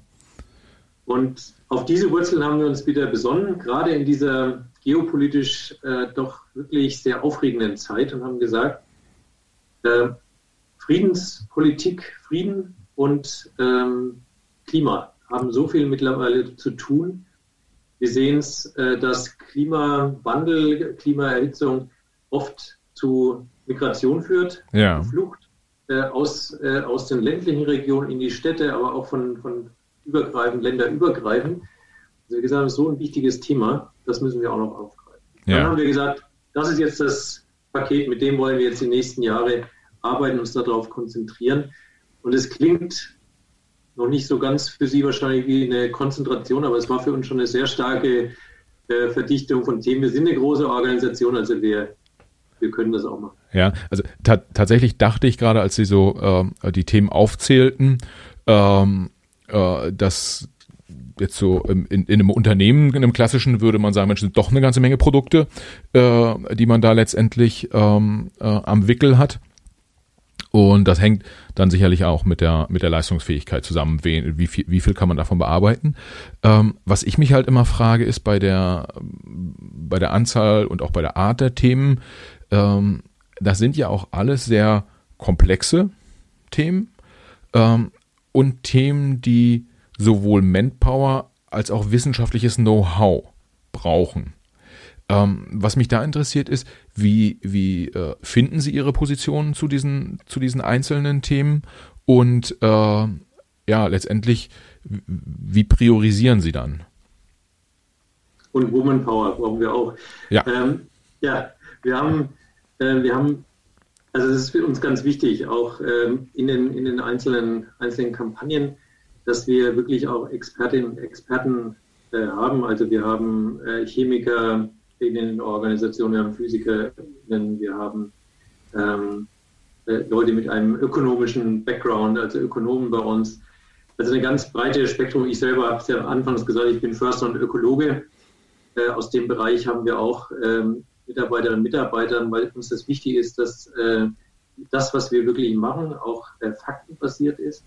Und auf diese Wurzeln haben wir uns wieder besonnen, gerade in dieser geopolitisch äh, doch wirklich sehr aufregenden Zeit und haben gesagt, äh, Friedenspolitik, Frieden und ähm, Klima haben so viel mittlerweile zu tun. Wir sehen es, äh, dass Klimawandel, Klimaerhitzung oft zu Migration führt, ja. Flucht äh, aus, äh, aus den ländlichen Regionen in die Städte, aber auch von, von übergreifend, länderübergreifend. Also wie gesagt, so ein wichtiges Thema, das müssen wir auch noch aufgreifen. Ja. Dann haben wir gesagt, das ist jetzt das Paket, mit dem wollen wir jetzt die nächsten Jahre arbeiten, uns darauf konzentrieren. Und es klingt noch nicht so ganz für Sie wahrscheinlich wie eine Konzentration, aber es war für uns schon eine sehr starke äh, Verdichtung von Themen. Wir sind eine große Organisation, also wir, wir können das auch machen. Ja, also ta tatsächlich dachte ich gerade, als Sie so äh, die Themen aufzählten, ähm, äh, dass jetzt so in, in, einem Unternehmen, in einem klassischen, würde man sagen, Mensch, sind doch eine ganze Menge Produkte, äh, die man da letztendlich ähm, äh, am Wickel hat. Und das hängt dann sicherlich auch mit der, mit der Leistungsfähigkeit zusammen. Wie, wie, viel, wie viel kann man davon bearbeiten? Ähm, was ich mich halt immer frage, ist bei der, bei der Anzahl und auch bei der Art der Themen, ähm, das sind ja auch alles sehr komplexe Themen ähm, und Themen, die sowohl Manpower als auch wissenschaftliches Know-how brauchen. Ähm, was mich da interessiert ist, wie, wie äh, finden Sie Ihre Positionen zu diesen, zu diesen einzelnen Themen und äh, ja, letztendlich, wie priorisieren Sie dann? Und Womanpower brauchen wir auch. Ja, ähm, ja wir haben, äh, wir haben, also das ist für uns ganz wichtig, auch ähm, in, den, in den einzelnen, einzelnen Kampagnen, dass wir wirklich auch Expertinnen und Experten äh, haben. Also wir haben äh, Chemiker, in den Organisationen, wir haben Physikerinnen, wir haben ähm, äh, Leute mit einem ökonomischen Background, also Ökonomen bei uns. Also eine ganz breite Spektrum. Ich selber habe es ja anfangs gesagt, ich bin Förster und Ökologe. Äh, aus dem Bereich haben wir auch ähm, Mitarbeiterinnen und Mitarbeiter, weil uns das wichtig ist, dass äh, das, was wir wirklich machen, auch äh, faktenbasiert ist.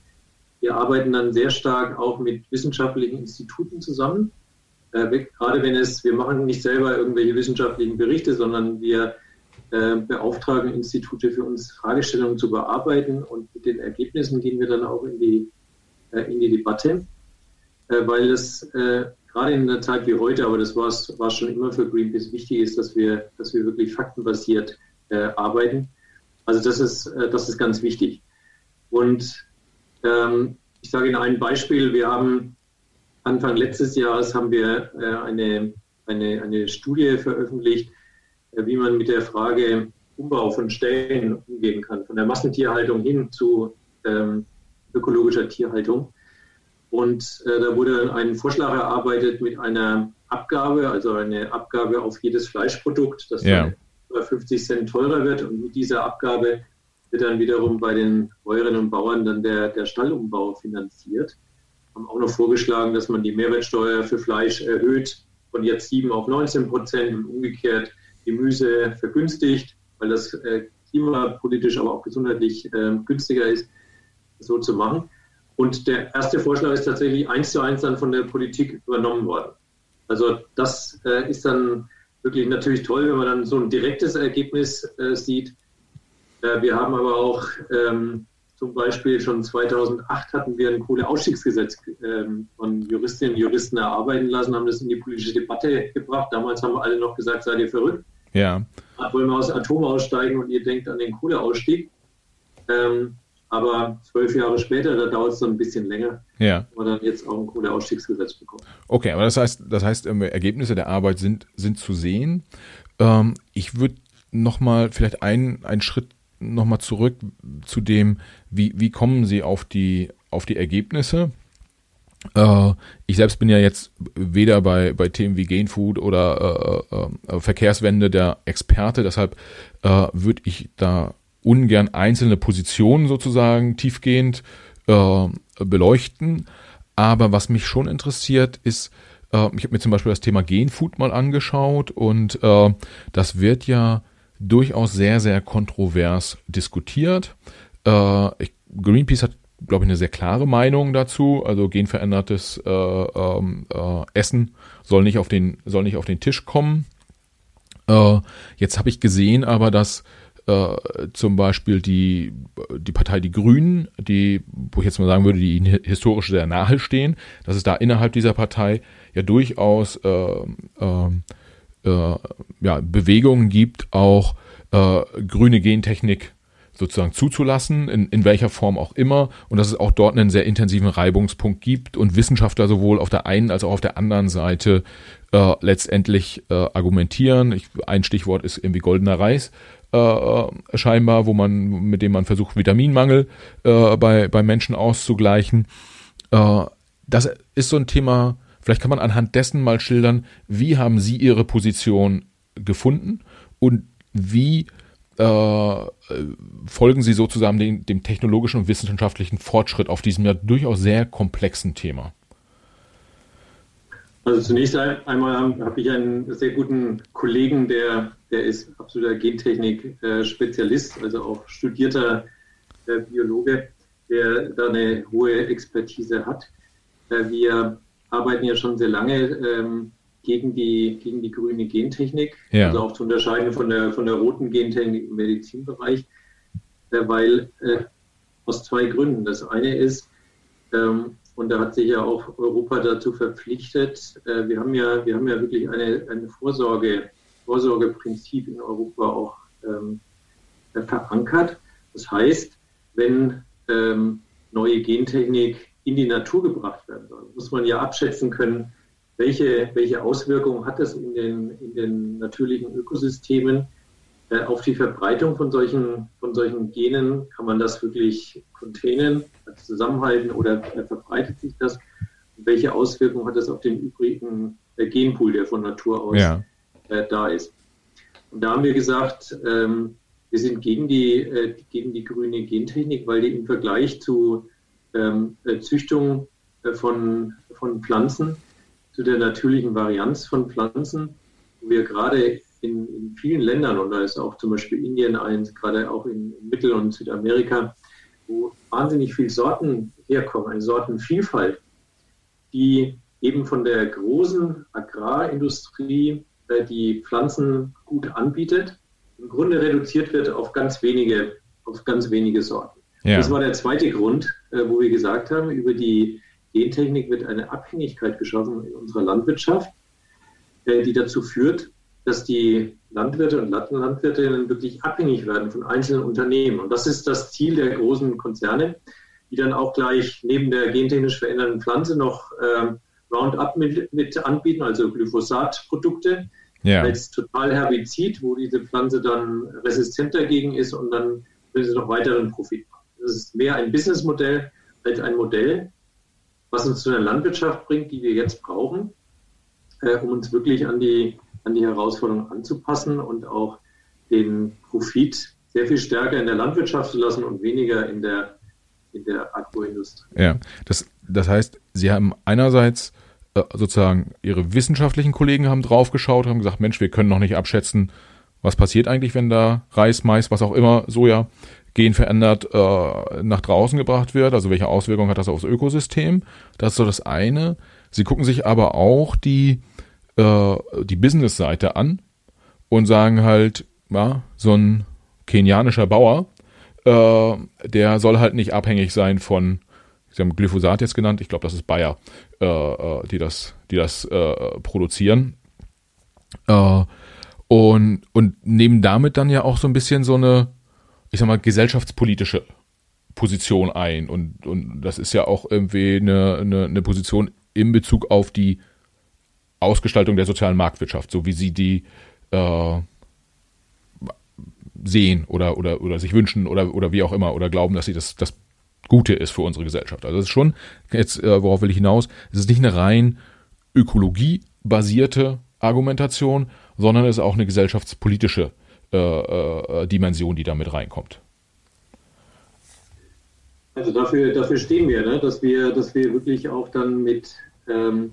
Wir arbeiten dann sehr stark auch mit wissenschaftlichen Instituten zusammen. Äh, gerade wenn es, wir machen nicht selber irgendwelche wissenschaftlichen Berichte, sondern wir äh, beauftragen Institute für uns Fragestellungen zu bearbeiten und mit den Ergebnissen gehen wir dann auch in die, äh, in die Debatte, äh, weil es äh, gerade in einer Zeit wie heute, aber das war es schon immer für Greenpeace wichtig ist, dass wir, dass wir wirklich faktenbasiert äh, arbeiten. Also das ist, das ist ganz wichtig. Und ich sage Ihnen ein Beispiel, wir haben Anfang letztes Jahres haben wir äh, eine, eine, eine Studie veröffentlicht, äh, wie man mit der Frage Umbau von Stellen umgehen kann, von der Massentierhaltung hin zu ähm, ökologischer Tierhaltung. Und äh, da wurde ein Vorschlag erarbeitet mit einer Abgabe, also eine Abgabe auf jedes Fleischprodukt, das ja. über 50 Cent teurer wird. Und mit dieser Abgabe wird dann wiederum bei den Bäuerinnen und Bauern dann der, der Stallumbau finanziert haben auch noch vorgeschlagen, dass man die Mehrwertsteuer für Fleisch erhöht von jetzt 7 auf 19 Prozent und umgekehrt Gemüse vergünstigt, weil das äh, klimapolitisch, aber auch gesundheitlich äh, günstiger ist, so zu machen. Und der erste Vorschlag ist tatsächlich eins zu eins dann von der Politik übernommen worden. Also das äh, ist dann wirklich natürlich toll, wenn man dann so ein direktes Ergebnis äh, sieht. Äh, wir haben aber auch ähm, zum Beispiel schon 2008 hatten wir ein Kohleausstiegsgesetz ähm, von Juristinnen und Juristen erarbeiten lassen, haben das in die politische Debatte gebracht. Damals haben wir alle noch gesagt, seid ihr verrückt? Ja. Wollen wir aus Atom aussteigen und ihr denkt an den Kohleausstieg? Ähm, aber zwölf Jahre später, da dauert es dann ein bisschen länger, ja. wir dann jetzt auch ein Kohleausstiegsgesetz bekommen. Okay, aber das heißt, das heißt, ähm, Ergebnisse der Arbeit sind, sind zu sehen. Ähm, ich würde nochmal vielleicht einen, einen Schritt nochmal zurück zu dem, wie, wie kommen Sie auf die, auf die Ergebnisse? Äh, ich selbst bin ja jetzt weder bei, bei Themen wie Gain Food oder äh, äh Verkehrswende der Experte, deshalb äh, würde ich da ungern einzelne Positionen sozusagen tiefgehend äh, beleuchten. Aber was mich schon interessiert, ist, ich habe mir zum Beispiel das Thema Genfood mal angeschaut und das wird ja durchaus sehr, sehr kontrovers diskutiert. Äh, ich, Greenpeace hat, glaube ich, eine sehr klare Meinung dazu. Also genverändertes äh, ähm, äh, Essen soll nicht auf den, soll nicht auf den Tisch kommen. Äh, jetzt habe ich gesehen aber, dass äh, zum Beispiel die, die Partei Die Grünen, die, wo ich jetzt mal sagen würde, die historisch sehr nahe stehen, dass es da innerhalb dieser Partei ja durchaus äh, äh, äh, ja, Bewegungen gibt, auch äh, grüne Gentechnik sozusagen zuzulassen, in, in welcher Form auch immer, und dass es auch dort einen sehr intensiven Reibungspunkt gibt und Wissenschaftler sowohl auf der einen als auch auf der anderen Seite äh, letztendlich äh, argumentieren. Ich, ein Stichwort ist irgendwie goldener Reis. Äh, äh, scheinbar, wo man, mit dem man versucht, Vitaminmangel äh, bei, bei Menschen auszugleichen. Äh, das ist so ein Thema, vielleicht kann man anhand dessen mal schildern, wie haben Sie Ihre Position gefunden und wie äh, folgen Sie sozusagen dem, dem technologischen und wissenschaftlichen Fortschritt auf diesem ja durchaus sehr komplexen Thema? Also zunächst einmal habe ich einen sehr guten Kollegen, der, der ist absoluter Gentechnik-Spezialist, also auch studierter äh, Biologe, der da eine hohe Expertise hat. Äh, wir arbeiten ja schon sehr lange ähm, gegen, die, gegen die grüne Gentechnik, ja. also auch zu unterscheiden von der, von der roten Gentechnik im Medizinbereich, äh, weil aus zwei Gründen. Das eine ist, ähm, und da hat sich ja auch Europa dazu verpflichtet. Äh, wir haben ja, wir haben ja wirklich eine, eine Vorsorge, Vorsorgeprinzip in Europa auch ähm, verankert. Das heißt, wenn ähm, neue Gentechnik in die Natur gebracht werden soll, muss man ja abschätzen können, welche, welche Auswirkungen hat das in den, in den natürlichen Ökosystemen äh, auf die Verbreitung von solchen, von solchen Genen? Kann man das wirklich containen, zusammenhalten oder verbreitet sich das? Und welche Auswirkungen hat das auf den übrigen äh, Genpool, der von Natur aus ja. äh, da ist? Und da haben wir gesagt, ähm, wir sind gegen die, äh, gegen die grüne Gentechnik, weil die im Vergleich zu äh, Züchtung äh, von, von Pflanzen, zu der natürlichen Varianz von Pflanzen, wo wir gerade in, in, vielen Ländern, und da ist auch zum Beispiel Indien eins, gerade auch in Mittel- und Südamerika, wo wahnsinnig viele Sorten herkommen, eine Sortenvielfalt, die eben von der großen Agrarindustrie, äh, die Pflanzen gut anbietet, im Grunde reduziert wird auf ganz wenige, auf ganz wenige Sorten. Ja. Das war der zweite Grund, äh, wo wir gesagt haben, über die Gentechnik wird eine Abhängigkeit geschaffen in unserer Landwirtschaft, äh, die dazu führt, dass die Landwirte und Landwirtinnen wirklich abhängig werden von einzelnen Unternehmen. Und das ist das Ziel der großen Konzerne, die dann auch gleich neben der gentechnisch veränderten Pflanze noch äh, Roundup mit, mit, anbieten, also Glyphosat-Produkte ja. als total Herbizid, wo diese Pflanze dann resistent dagegen ist und dann will sie noch weiteren Profit machen. Das ist mehr ein Businessmodell als ein Modell, was uns zu einer Landwirtschaft bringt, die wir jetzt brauchen, äh, um uns wirklich an die an die Herausforderung anzupassen und auch den Profit sehr viel stärker in der Landwirtschaft zu lassen und weniger in der, in der Agroindustrie. Ja, das, das heißt, Sie haben einerseits äh, sozusagen Ihre wissenschaftlichen Kollegen haben draufgeschaut, haben gesagt, Mensch, wir können noch nicht abschätzen, was passiert eigentlich, wenn da Reis, Mais, was auch immer, Soja genverändert äh, nach draußen gebracht wird. Also welche Auswirkungen hat das aufs Ökosystem? Das ist so das eine. Sie gucken sich aber auch die äh, die Business-Seite an und sagen halt, ja, so ein kenianischer Bauer, äh, der soll halt nicht abhängig sein von, Sie haben Glyphosat jetzt genannt, ich glaube, das ist Bayer, äh, äh, die das, die das äh, produzieren. Äh, und, und nehmen damit dann ja auch so ein bisschen so eine, ich sag mal, gesellschaftspolitische Position ein. Und, und das ist ja auch irgendwie eine, eine, eine Position in Bezug auf die Ausgestaltung der sozialen Marktwirtschaft, so wie sie die äh, sehen oder, oder, oder sich wünschen oder, oder wie auch immer oder glauben, dass sie das, das Gute ist für unsere Gesellschaft. Also es ist schon, jetzt, äh, worauf will ich hinaus, es ist nicht eine rein ökologiebasierte Argumentation, sondern es ist auch eine gesellschaftspolitische äh, äh, Dimension, die da mit reinkommt. Also dafür, dafür stehen wir, ne? dass wir, dass wir wirklich auch dann mit ähm,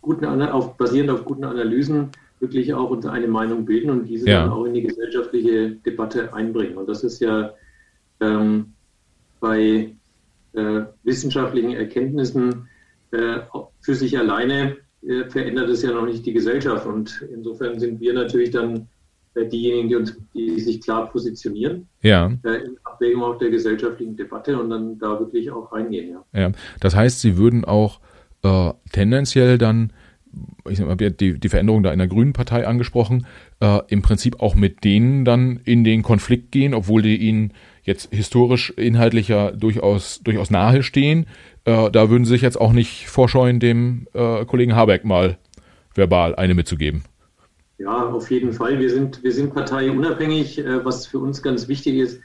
guten, auf, basierend auf guten Analysen wirklich auch uns eine Meinung bilden und diese ja. dann auch in die gesellschaftliche Debatte einbringen. Und das ist ja ähm, bei äh, wissenschaftlichen Erkenntnissen äh, für sich alleine äh, verändert es ja noch nicht die Gesellschaft. Und insofern sind wir natürlich dann diejenigen, die, uns, die sich klar positionieren. Ja. Äh, in Abwägung auch der gesellschaftlichen Debatte und dann da wirklich auch reingehen. Ja. ja. Das heißt, Sie würden auch äh, tendenziell dann ich mal, die, die Veränderung da in der Grünen Partei angesprochen, äh, im Prinzip auch mit denen dann in den Konflikt gehen, obwohl die ihnen jetzt historisch inhaltlicher durchaus, durchaus nahe stehen. Äh, da würden sie sich jetzt auch nicht vorscheuen, dem äh, Kollegen Habeck mal verbal eine mitzugeben. Ja, auf jeden Fall. Wir sind, wir sind parteiunabhängig, äh, was für uns ganz wichtig ist.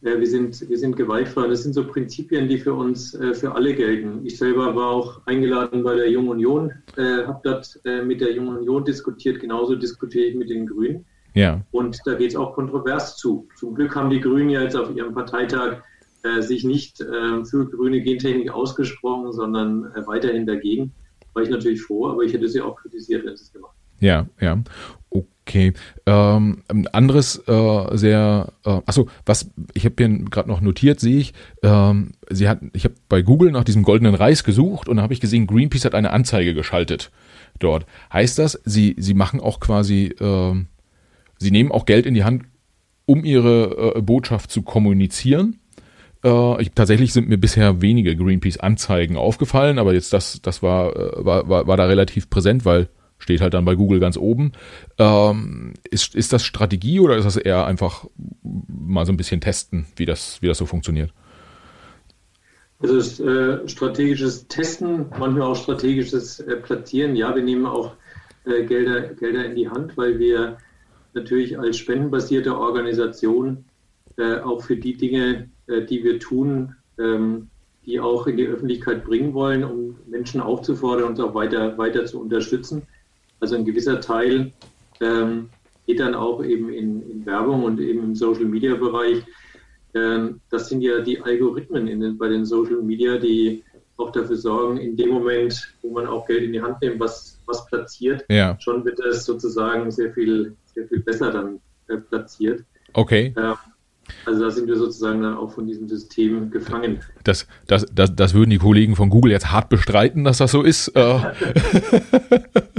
Äh, wir sind, wir sind gewaltfrei. Das sind so Prinzipien, die für uns, äh, für alle gelten. Ich selber war auch eingeladen bei der Jungen Union, habe dort mit der Jungen Union diskutiert. Genauso diskutiere ich mit den Grünen. Ja. Und da geht es auch kontrovers zu. Zum Glück haben die Grünen ja jetzt auf ihrem Parteitag äh, sich nicht äh, für grüne Gentechnik ausgesprochen, sondern äh, weiterhin dagegen. War ich natürlich froh, aber ich hätte sie auch kritisiert, wenn sie es gemacht ja, ja. Okay. Ähm, ein anderes äh, sehr, äh, achso, was ich habe hier gerade noch notiert, sehe ich, ähm, sie hat, ich habe bei Google nach diesem goldenen Reis gesucht und da habe ich gesehen, Greenpeace hat eine Anzeige geschaltet dort. Heißt das, sie, sie machen auch quasi, äh, sie nehmen auch Geld in die Hand, um ihre äh, Botschaft zu kommunizieren? Äh, ich, tatsächlich sind mir bisher wenige Greenpeace-Anzeigen aufgefallen, aber jetzt das, das war, äh, war, war, war da relativ präsent, weil steht halt dann bei Google ganz oben. Ähm, ist, ist das Strategie oder ist das eher einfach mal so ein bisschen testen, wie das, wie das so funktioniert? Es ist äh, strategisches Testen, manchmal auch strategisches äh, Platzieren. Ja, wir nehmen auch äh, Gelder, Gelder in die Hand, weil wir natürlich als spendenbasierte Organisation äh, auch für die Dinge, äh, die wir tun, ähm, die auch in die Öffentlichkeit bringen wollen, um Menschen aufzufordern, uns auch weiter, weiter zu unterstützen. Also ein gewisser Teil ähm, geht dann auch eben in, in, Werbung und eben im Social Media Bereich. Ähm, das sind ja die Algorithmen den, bei den Social Media, die auch dafür sorgen, in dem Moment, wo man auch Geld in die Hand nimmt, was, was platziert, ja. schon wird es sozusagen sehr viel, sehr viel besser dann äh, platziert. Okay. Ähm, also da sind wir sozusagen dann auch von diesem System gefangen. Das, das, das, das würden die Kollegen von Google jetzt hart bestreiten, dass das so ist.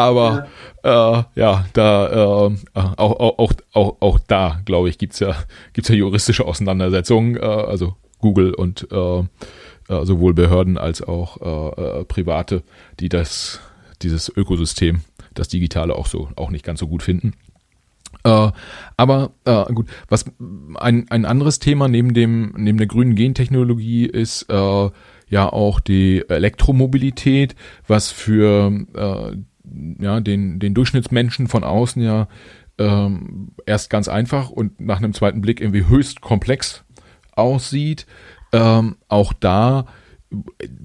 Äh. Aber ja, äh, ja da äh, auch, auch, auch, auch da, glaube ich, gibt's ja, gibt's ja juristische Auseinandersetzungen, äh, also Google und äh, äh sowohl Behörden als auch äh, äh, Private, die das, dieses Ökosystem, das Digitale auch so auch nicht ganz so gut finden. Äh, aber äh, gut, was ein, ein anderes Thema neben dem neben der grünen Gentechnologie ist äh, ja auch die Elektromobilität, was für äh, ja, den, den Durchschnittsmenschen von außen ja ähm, erst ganz einfach und nach einem zweiten Blick irgendwie höchst komplex aussieht. Ähm, auch da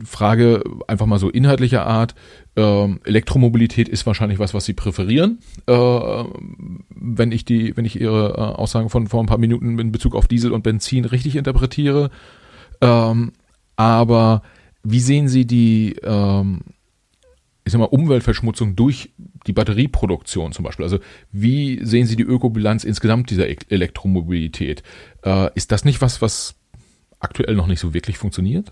Frage einfach mal so inhaltlicher Art. Ähm, Elektromobilität ist wahrscheinlich was, was Sie präferieren. Äh, wenn ich die, wenn ich Ihre äh, Aussagen von vor ein paar Minuten in Bezug auf Diesel und Benzin richtig interpretiere. Ähm, aber wie sehen Sie die, ähm, ich sag mal, Umweltverschmutzung durch die Batterieproduktion zum Beispiel. Also wie sehen Sie die Ökobilanz insgesamt dieser e Elektromobilität? Äh, ist das nicht was, was aktuell noch nicht so wirklich funktioniert?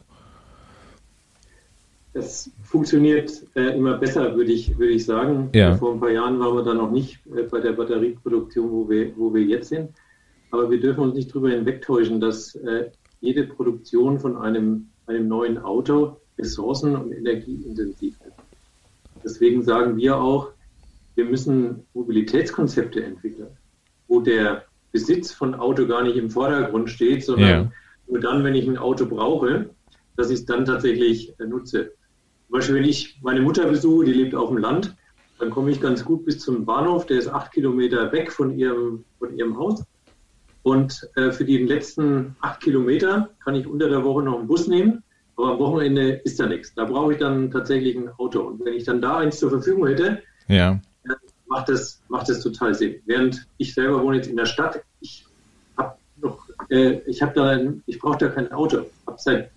Es funktioniert äh, immer besser, würde ich, würde ich sagen. Ja. Vor ein paar Jahren waren wir da noch nicht äh, bei der Batterieproduktion, wo wir, wo wir jetzt sind. Aber wir dürfen uns nicht darüber hinwegtäuschen, dass äh, jede Produktion von einem, einem neuen Auto ressourcen- und energieintensiv ist. Deswegen sagen wir auch, wir müssen Mobilitätskonzepte entwickeln, wo der Besitz von Auto gar nicht im Vordergrund steht, sondern ja. nur dann, wenn ich ein Auto brauche, dass ich es dann tatsächlich äh, nutze. Zum Beispiel, wenn ich meine Mutter besuche, die lebt auf dem Land, dann komme ich ganz gut bis zum Bahnhof, der ist acht Kilometer weg von ihrem, von ihrem Haus. Und äh, für die letzten acht Kilometer kann ich unter der Woche noch einen Bus nehmen aber am Wochenende ist da nichts. Da brauche ich dann tatsächlich ein Auto. Und wenn ich dann da eins zur Verfügung hätte, ja. macht, das, macht das total Sinn. Während ich selber wohne jetzt in der Stadt, ich habe noch, äh, ich habe da, ich brauche da kein Auto. Ich habe seit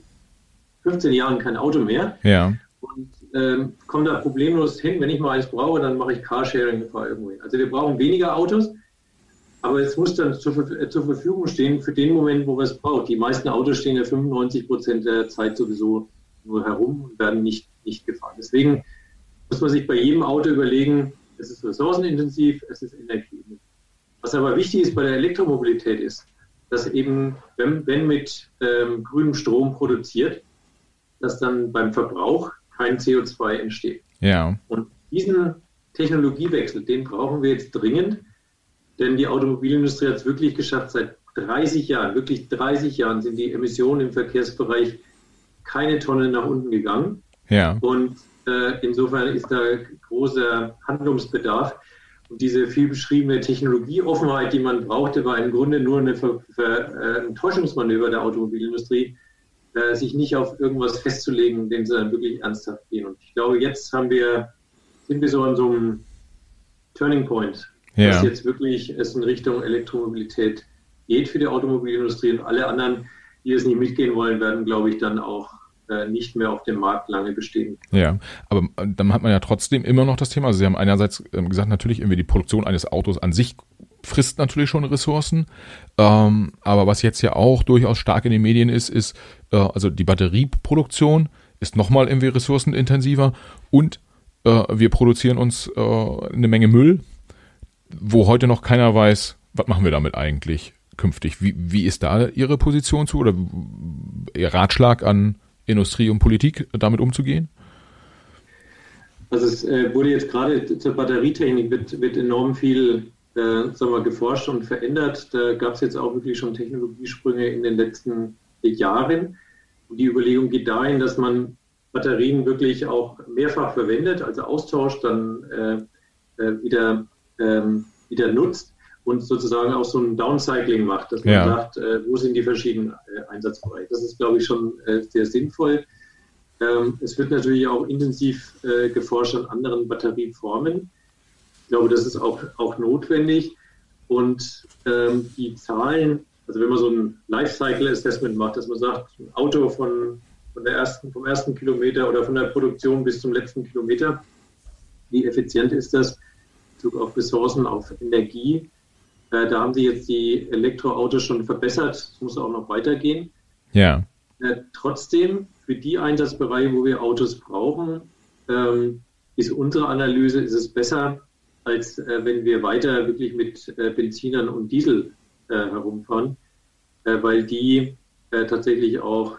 15 Jahren kein Auto mehr. Ja. Und ähm, komme da problemlos hin. Wenn ich mal eins brauche, dann mache ich Carsharing fahre irgendwo hin. Also wir brauchen weniger Autos, aber es muss dann zur, äh, zur, Verfügung stehen für den Moment, wo wir es brauchen. Die meisten Autos stehen ja 95 Prozent der Zeit sowieso nur herum und werden nicht, nicht gefahren. Deswegen muss man sich bei jedem Auto überlegen, es ist ressourcenintensiv, es ist energieintensiv. Was aber wichtig ist bei der Elektromobilität ist, dass eben, wenn, wenn mit ähm, grünem Strom produziert, dass dann beim Verbrauch kein CO2 entsteht. Ja. Und diesen Technologiewechsel, den brauchen wir jetzt dringend, denn die Automobilindustrie hat es wirklich geschafft, seit 30 Jahren, wirklich 30 Jahren sind die Emissionen im Verkehrsbereich keine Tonne nach unten gegangen. Ja. Und äh, insofern ist da großer Handlungsbedarf. Und diese viel beschriebene Technologieoffenheit, die man brauchte, war im Grunde nur eine Ver Ver äh, ein Täuschungsmanöver der Automobilindustrie, äh, sich nicht auf irgendwas festzulegen, dem sie dann wirklich ernsthaft gehen. Und ich glaube, jetzt haben wir, sind wir so an so einem Turning Point, ja. dass jetzt wirklich es in Richtung Elektromobilität geht für die Automobilindustrie und alle anderen, die es nicht mitgehen wollen, werden, glaube ich, dann auch äh, nicht mehr auf dem Markt lange bestehen. Ja, aber äh, dann hat man ja trotzdem immer noch das Thema. Also Sie haben einerseits ähm, gesagt, natürlich irgendwie die Produktion eines Autos an sich frisst natürlich schon Ressourcen. Ähm, aber was jetzt ja auch durchaus stark in den Medien ist, ist, äh, also die Batterieproduktion ist nochmal irgendwie ressourcenintensiver und äh, wir produzieren uns äh, eine Menge Müll, wo heute noch keiner weiß, was machen wir damit eigentlich künftig. Wie, wie ist da Ihre Position zu oder Ihr Ratschlag an Industrie und Politik, damit umzugehen? Also es äh, wurde jetzt gerade zur Batterietechnik wird, wird enorm viel äh, sagen wir, geforscht und verändert. Da gab es jetzt auch wirklich schon Technologiesprünge in den letzten Jahren. Und die Überlegung geht dahin, dass man Batterien wirklich auch mehrfach verwendet, also austauscht, dann äh, äh wieder, ähm, wieder nutzt und sozusagen auch so ein Downcycling macht, dass man ja. sagt, äh, wo sind die verschiedenen äh, Einsatzbereiche. Das ist, glaube ich, schon äh, sehr sinnvoll. Ähm, es wird natürlich auch intensiv äh, geforscht an anderen Batterieformen. Ich glaube, das ist auch, auch notwendig. Und ähm, die Zahlen, also wenn man so ein Lifecycle Assessment macht, dass man sagt, ein Auto von, von der ersten, vom ersten Kilometer oder von der Produktion bis zum letzten Kilometer, wie effizient ist das? Bezug auf Ressourcen, auf Energie. Äh, da haben sie jetzt die Elektroautos schon verbessert. Es muss auch noch weitergehen. Ja. Äh, trotzdem, für die Einsatzbereiche, wo wir Autos brauchen, ähm, ist unsere Analyse, ist es besser, als äh, wenn wir weiter wirklich mit äh, Benzinern und Diesel äh, herumfahren, äh, weil die tatsächlich auch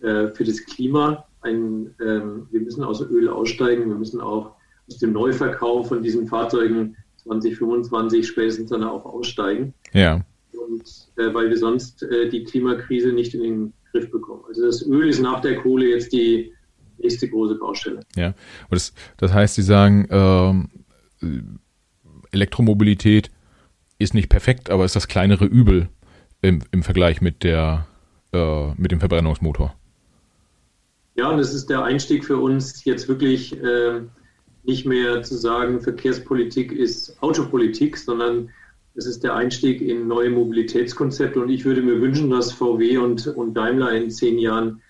für das Klima ein, ähm, wir müssen aus Öl aussteigen, wir müssen auch aus dem Neuverkauf von diesen Fahrzeugen 2025 spätestens dann auch aussteigen. Ja. Und äh, weil wir sonst äh, die Klimakrise nicht in den Griff bekommen. Also das Öl ist nach der Kohle jetzt die nächste große Baustelle. Ja, und das, das heißt, Sie sagen, ähm, Elektromobilität ist nicht perfekt, aber ist das kleinere Übel im, im Vergleich mit der äh, mit dem Verbrennungsmotor. Ja, und es ist der Einstieg für uns jetzt wirklich äh, nicht mehr zu sagen, Verkehrspolitik ist Autopolitik, sondern es ist der Einstieg in neue Mobilitätskonzepte. Und ich würde mir wünschen, dass VW und, und Daimler in zehn Jahren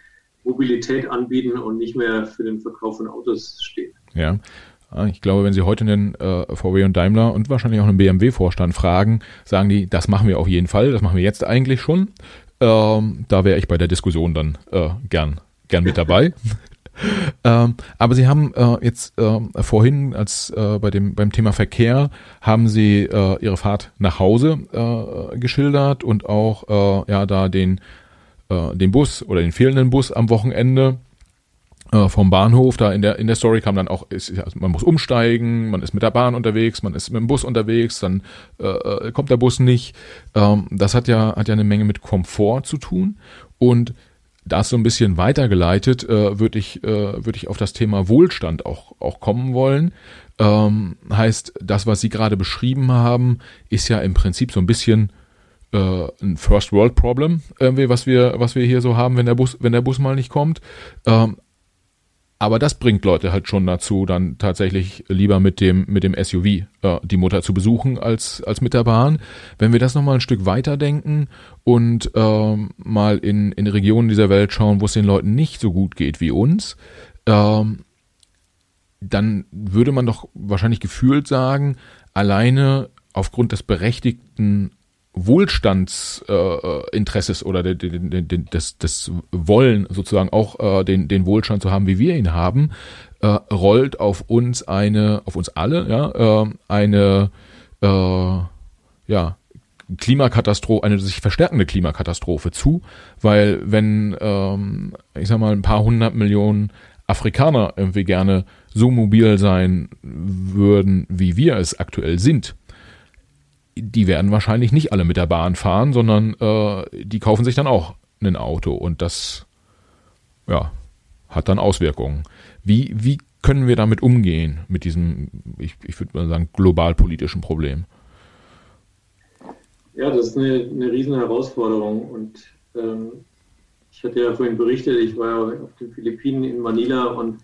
Mobilität anbieten und nicht mehr für den Verkauf von Autos stehen. Ja. Ich glaube, wenn Sie heute einen äh, VW und Daimler und wahrscheinlich auch einen BMW-Vorstand fragen, sagen die, das machen wir auf jeden Fall, das machen wir jetzt eigentlich schon. Ähm, da wäre ich bei der Diskussion dann äh, gern, gern mit dabei. ähm, aber Sie haben äh, jetzt äh, vorhin, als äh, bei dem beim Thema Verkehr, haben Sie äh, Ihre Fahrt nach Hause äh, geschildert und auch äh, ja da den äh, den Bus oder den fehlenden Bus am Wochenende äh, vom Bahnhof. Da in der in der Story kam dann auch, ist, also man muss umsteigen, man ist mit der Bahn unterwegs, man ist mit dem Bus unterwegs, dann äh, kommt der Bus nicht. Ähm, das hat ja hat ja eine Menge mit Komfort zu tun und das so ein bisschen weitergeleitet, äh, würde ich, äh, würde ich auf das Thema Wohlstand auch, auch kommen wollen. Ähm, heißt, das, was Sie gerade beschrieben haben, ist ja im Prinzip so ein bisschen äh, ein First World Problem, irgendwie, was wir, was wir hier so haben, wenn der Bus, wenn der Bus mal nicht kommt. Ähm, aber das bringt Leute halt schon dazu, dann tatsächlich lieber mit dem, mit dem SUV äh, die Mutter zu besuchen als, als mit der Bahn. Wenn wir das nochmal ein Stück weiter denken und ähm, mal in, in Regionen dieser Welt schauen, wo es den Leuten nicht so gut geht wie uns, ähm, dann würde man doch wahrscheinlich gefühlt sagen, alleine aufgrund des berechtigten Wohlstandsinteresses äh, oder de, de, de, des, des Wollen sozusagen auch äh, den, den Wohlstand zu haben, wie wir ihn haben, äh, rollt auf uns eine, auf uns alle, ja, äh, eine äh, ja, Klimakatastrophe, eine sich verstärkende Klimakatastrophe zu, weil wenn, ähm, ich sag mal, ein paar hundert Millionen Afrikaner irgendwie gerne so mobil sein würden, wie wir es aktuell sind, die werden wahrscheinlich nicht alle mit der Bahn fahren, sondern äh, die kaufen sich dann auch ein Auto und das ja, hat dann Auswirkungen. Wie, wie können wir damit umgehen, mit diesem, ich, ich würde mal sagen, globalpolitischen Problem? Ja, das ist eine, eine riesen Herausforderung und ähm, ich hatte ja vorhin berichtet, ich war ja auf den Philippinen in Manila und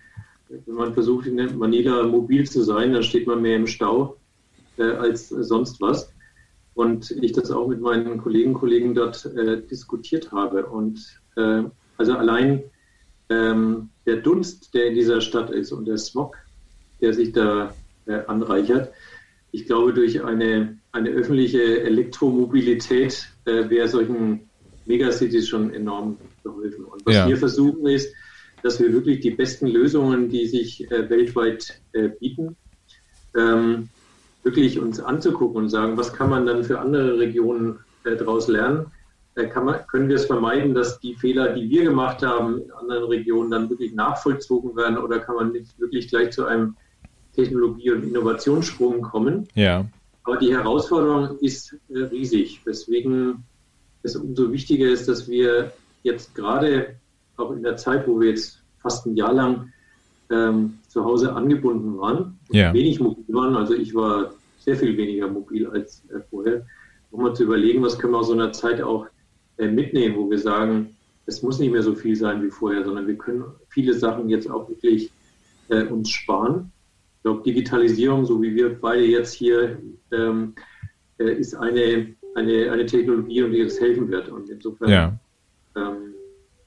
wenn man versucht, in Manila mobil zu sein, dann steht man mehr im Stau äh, als sonst was. Und ich das auch mit meinen Kollegen Kollegen dort äh, diskutiert habe. Und äh, also allein ähm, der Dunst, der in dieser Stadt ist und der Smog, der sich da äh, anreichert, ich glaube, durch eine, eine öffentliche Elektromobilität äh, wäre solchen Megacities schon enorm geholfen. Und was ja. wir versuchen ist, dass wir wirklich die besten Lösungen, die sich äh, weltweit äh, bieten, ähm, wirklich uns anzugucken und sagen, was kann man dann für andere Regionen äh, daraus lernen? Äh, man, können wir es vermeiden, dass die Fehler, die wir gemacht haben, in anderen Regionen dann wirklich nachvollzogen werden oder kann man nicht wirklich gleich zu einem Technologie- und Innovationssprung kommen? Ja. Aber die Herausforderung ist äh, riesig, weswegen es umso wichtiger ist, dass wir jetzt gerade auch in der Zeit, wo wir jetzt fast ein Jahr lang ähm, zu Hause angebunden waren, ja. wenig mobil waren, also ich war sehr viel weniger mobil als äh, vorher, nochmal zu überlegen, was können wir aus so einer Zeit auch äh, mitnehmen, wo wir sagen, es muss nicht mehr so viel sein wie vorher, sondern wir können viele Sachen jetzt auch wirklich äh, uns sparen. Ich glaube, Digitalisierung, so wie wir beide jetzt hier, ähm, äh, ist eine, eine, eine Technologie, die uns helfen wird. Und insofern ja. ähm,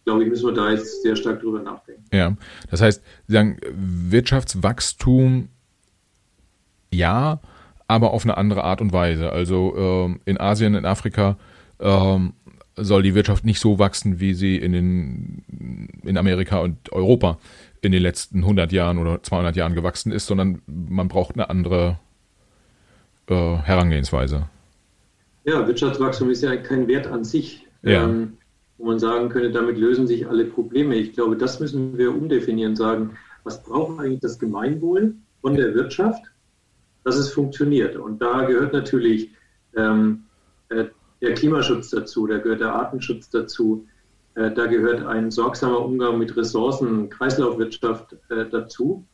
glaube ich, müssen wir da jetzt sehr stark drüber nachdenken. Ja, das heißt, Sie sagen, Wirtschaftswachstum ja, aber auf eine andere Art und Weise. Also ähm, in Asien, in Afrika ähm, soll die Wirtschaft nicht so wachsen, wie sie in, den, in Amerika und Europa in den letzten 100 Jahren oder 200 Jahren gewachsen ist, sondern man braucht eine andere äh, Herangehensweise. Ja, Wirtschaftswachstum ist ja kein Wert an sich. Ja. Ähm, wo man sagen könnte, damit lösen sich alle Probleme. Ich glaube, das müssen wir umdefinieren, sagen, was braucht eigentlich das Gemeinwohl von der Wirtschaft, dass es funktioniert. Und da gehört natürlich ähm, äh, der Klimaschutz dazu, da gehört der Artenschutz dazu, äh, da gehört ein sorgsamer Umgang mit Ressourcen, Kreislaufwirtschaft äh, dazu.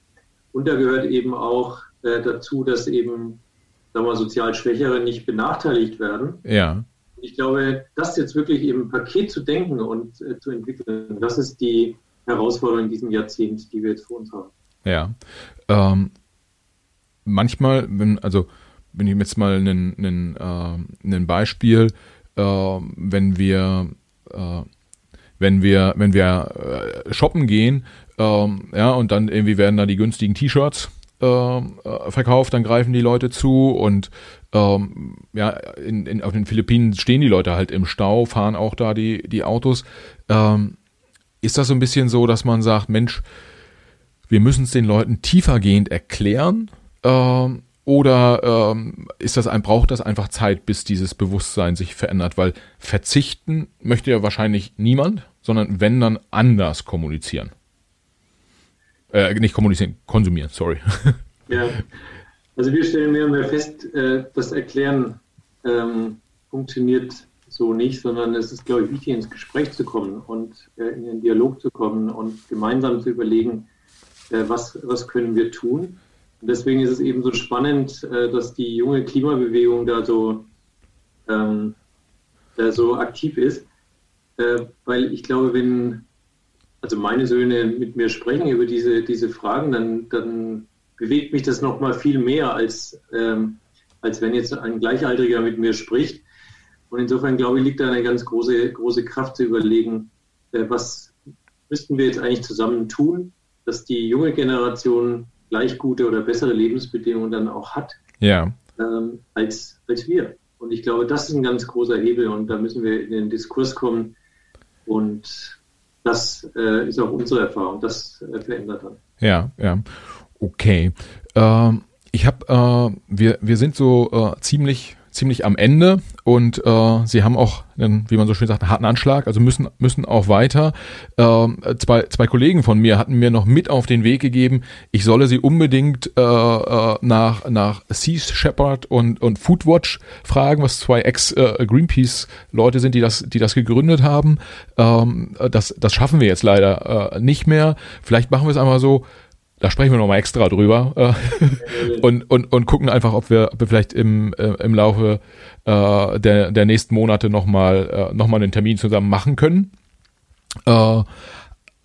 Und da gehört eben auch äh, dazu, dass eben sagen wir, sozial Schwächere nicht benachteiligt werden. Ja. Ich glaube, das jetzt wirklich im Paket zu denken und äh, zu entwickeln, das ist die Herausforderung in diesem Jahrzehnt, die wir jetzt vor uns haben. Ja. Ähm, manchmal, wenn, also wenn ich jetzt mal einen, äh, ein Beispiel, äh, wenn wir äh, wenn wir wenn wir äh, shoppen gehen, ähm, ja und dann irgendwie werden da die günstigen T-Shirts äh, verkauft, dann greifen die Leute zu und ähm, ja, in, in, auf den Philippinen stehen die Leute halt im Stau, fahren auch da die, die Autos. Ähm, ist das so ein bisschen so, dass man sagt, Mensch, wir müssen es den Leuten tiefergehend erklären? Ähm, oder ähm, ist das ein, braucht das einfach Zeit, bis dieses Bewusstsein sich verändert? Weil verzichten möchte ja wahrscheinlich niemand, sondern wenn dann anders kommunizieren. Äh, nicht kommunizieren, konsumieren, sorry. Ja, also wir stellen mehr und mehr fest, äh, das Erklären ähm, funktioniert so nicht, sondern es ist, glaube ich, wichtig, ins Gespräch zu kommen und äh, in den Dialog zu kommen und gemeinsam zu überlegen, äh, was, was können wir tun. Und deswegen ist es eben so spannend, äh, dass die junge Klimabewegung da so, ähm, da so aktiv ist, äh, weil ich glaube, wenn also meine Söhne mit mir sprechen über diese, diese Fragen, dann, dann bewegt mich das noch mal viel mehr, als, ähm, als wenn jetzt ein Gleichaltriger mit mir spricht. Und insofern, glaube ich, liegt da eine ganz große, große Kraft zu überlegen, äh, was müssten wir jetzt eigentlich zusammen tun, dass die junge Generation gleich gute oder bessere Lebensbedingungen dann auch hat ja. ähm, als, als wir. Und ich glaube, das ist ein ganz großer Hebel und da müssen wir in den Diskurs kommen. Und das äh, ist auch unsere Erfahrung. Das äh, verändert dann. Ja, ja. Okay. Ähm, ich habe, äh, wir, wir sind so äh, ziemlich ziemlich am Ende und äh, sie haben auch, einen, wie man so schön sagt, einen harten Anschlag, also müssen, müssen auch weiter. Äh, zwei, zwei Kollegen von mir hatten mir noch mit auf den Weg gegeben, ich solle sie unbedingt äh, äh nach, nach Sea Shepherd und, und Foodwatch fragen, was zwei Ex-Greenpeace-Leute sind, die das, die das gegründet haben. Ähm, das, das schaffen wir jetzt leider äh, nicht mehr. Vielleicht machen wir es einmal so, da sprechen wir nochmal extra drüber äh, und, und, und gucken einfach, ob wir, ob wir vielleicht im, äh, im Laufe äh, der, der nächsten Monate nochmal äh, noch einen Termin zusammen machen können. Äh,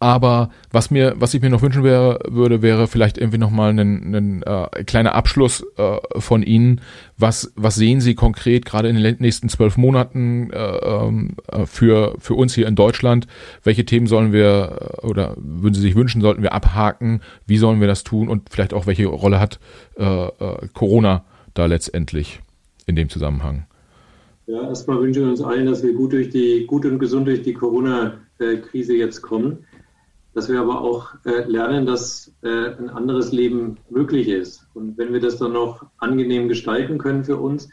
aber was mir, was ich mir noch wünschen wäre, würde, wäre vielleicht irgendwie nochmal ein, äh, kleiner Abschluss äh, von Ihnen. Was, was sehen Sie konkret gerade in den nächsten zwölf Monaten äh, ähm, äh, für, für uns hier in Deutschland? Welche Themen sollen wir äh, oder würden Sie sich wünschen, sollten wir abhaken? Wie sollen wir das tun? Und vielleicht auch, welche Rolle hat äh, äh, Corona da letztendlich in dem Zusammenhang? Ja, erstmal wünschen wir uns allen, dass wir gut durch die, gut und gesund durch die Corona-Krise jetzt kommen dass wir aber auch äh, lernen, dass äh, ein anderes Leben möglich ist. Und wenn wir das dann noch angenehm gestalten können für uns,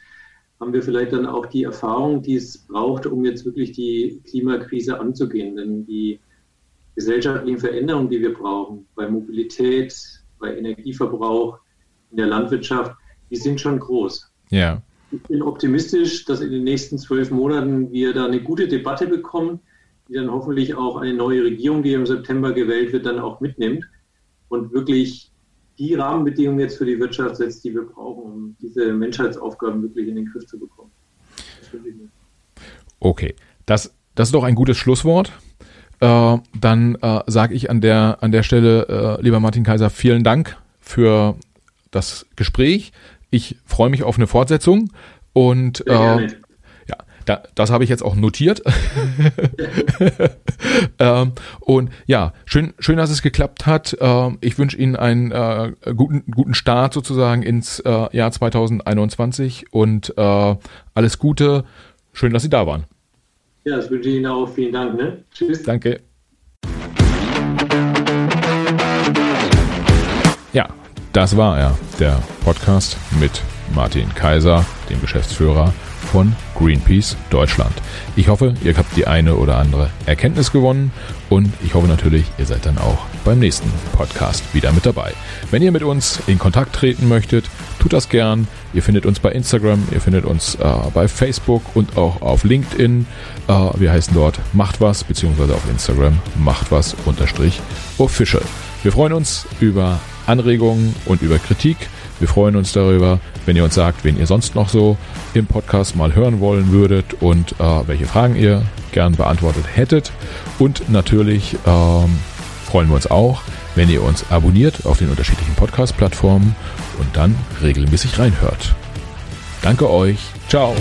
haben wir vielleicht dann auch die Erfahrung, die es braucht, um jetzt wirklich die Klimakrise anzugehen. Denn die gesellschaftlichen Veränderungen, die wir brauchen, bei Mobilität, bei Energieverbrauch, in der Landwirtschaft, die sind schon groß. Ja. Ich bin optimistisch, dass in den nächsten zwölf Monaten wir da eine gute Debatte bekommen die dann hoffentlich auch eine neue Regierung, die im September gewählt wird, dann auch mitnimmt und wirklich die Rahmenbedingungen jetzt für die Wirtschaft setzt, die wir brauchen, um diese Menschheitsaufgaben wirklich in den Griff zu bekommen. Okay, das, das ist doch ein gutes Schlusswort. Äh, dann äh, sage ich an der, an der Stelle, äh, lieber Martin Kaiser, vielen Dank für das Gespräch. Ich freue mich auf eine Fortsetzung und äh, da, das habe ich jetzt auch notiert. ähm, und ja, schön, schön, dass es geklappt hat. Ähm, ich wünsche Ihnen einen äh, guten, guten Start sozusagen ins äh, Jahr 2021 und äh, alles Gute. Schön, dass Sie da waren. Ja, das wünsche ich Ihnen auch. Vielen Dank. Ne? Tschüss. Danke. Ja, das war er, der Podcast mit Martin Kaiser, dem Geschäftsführer von Greenpeace Deutschland. Ich hoffe, ihr habt die eine oder andere Erkenntnis gewonnen und ich hoffe natürlich, ihr seid dann auch beim nächsten Podcast wieder mit dabei. Wenn ihr mit uns in Kontakt treten möchtet, tut das gern. Ihr findet uns bei Instagram, ihr findet uns äh, bei Facebook und auch auf LinkedIn. Äh, wir heißen dort Macht was, beziehungsweise auf Instagram Macht was unterstrich official. Wir freuen uns über Anregungen und über Kritik. Wir freuen uns darüber, wenn ihr uns sagt, wen ihr sonst noch so im Podcast mal hören wollen würdet und äh, welche Fragen ihr gern beantwortet hättet. Und natürlich ähm, freuen wir uns auch, wenn ihr uns abonniert auf den unterschiedlichen Podcast-Plattformen und dann regelmäßig reinhört. Danke euch. Ciao.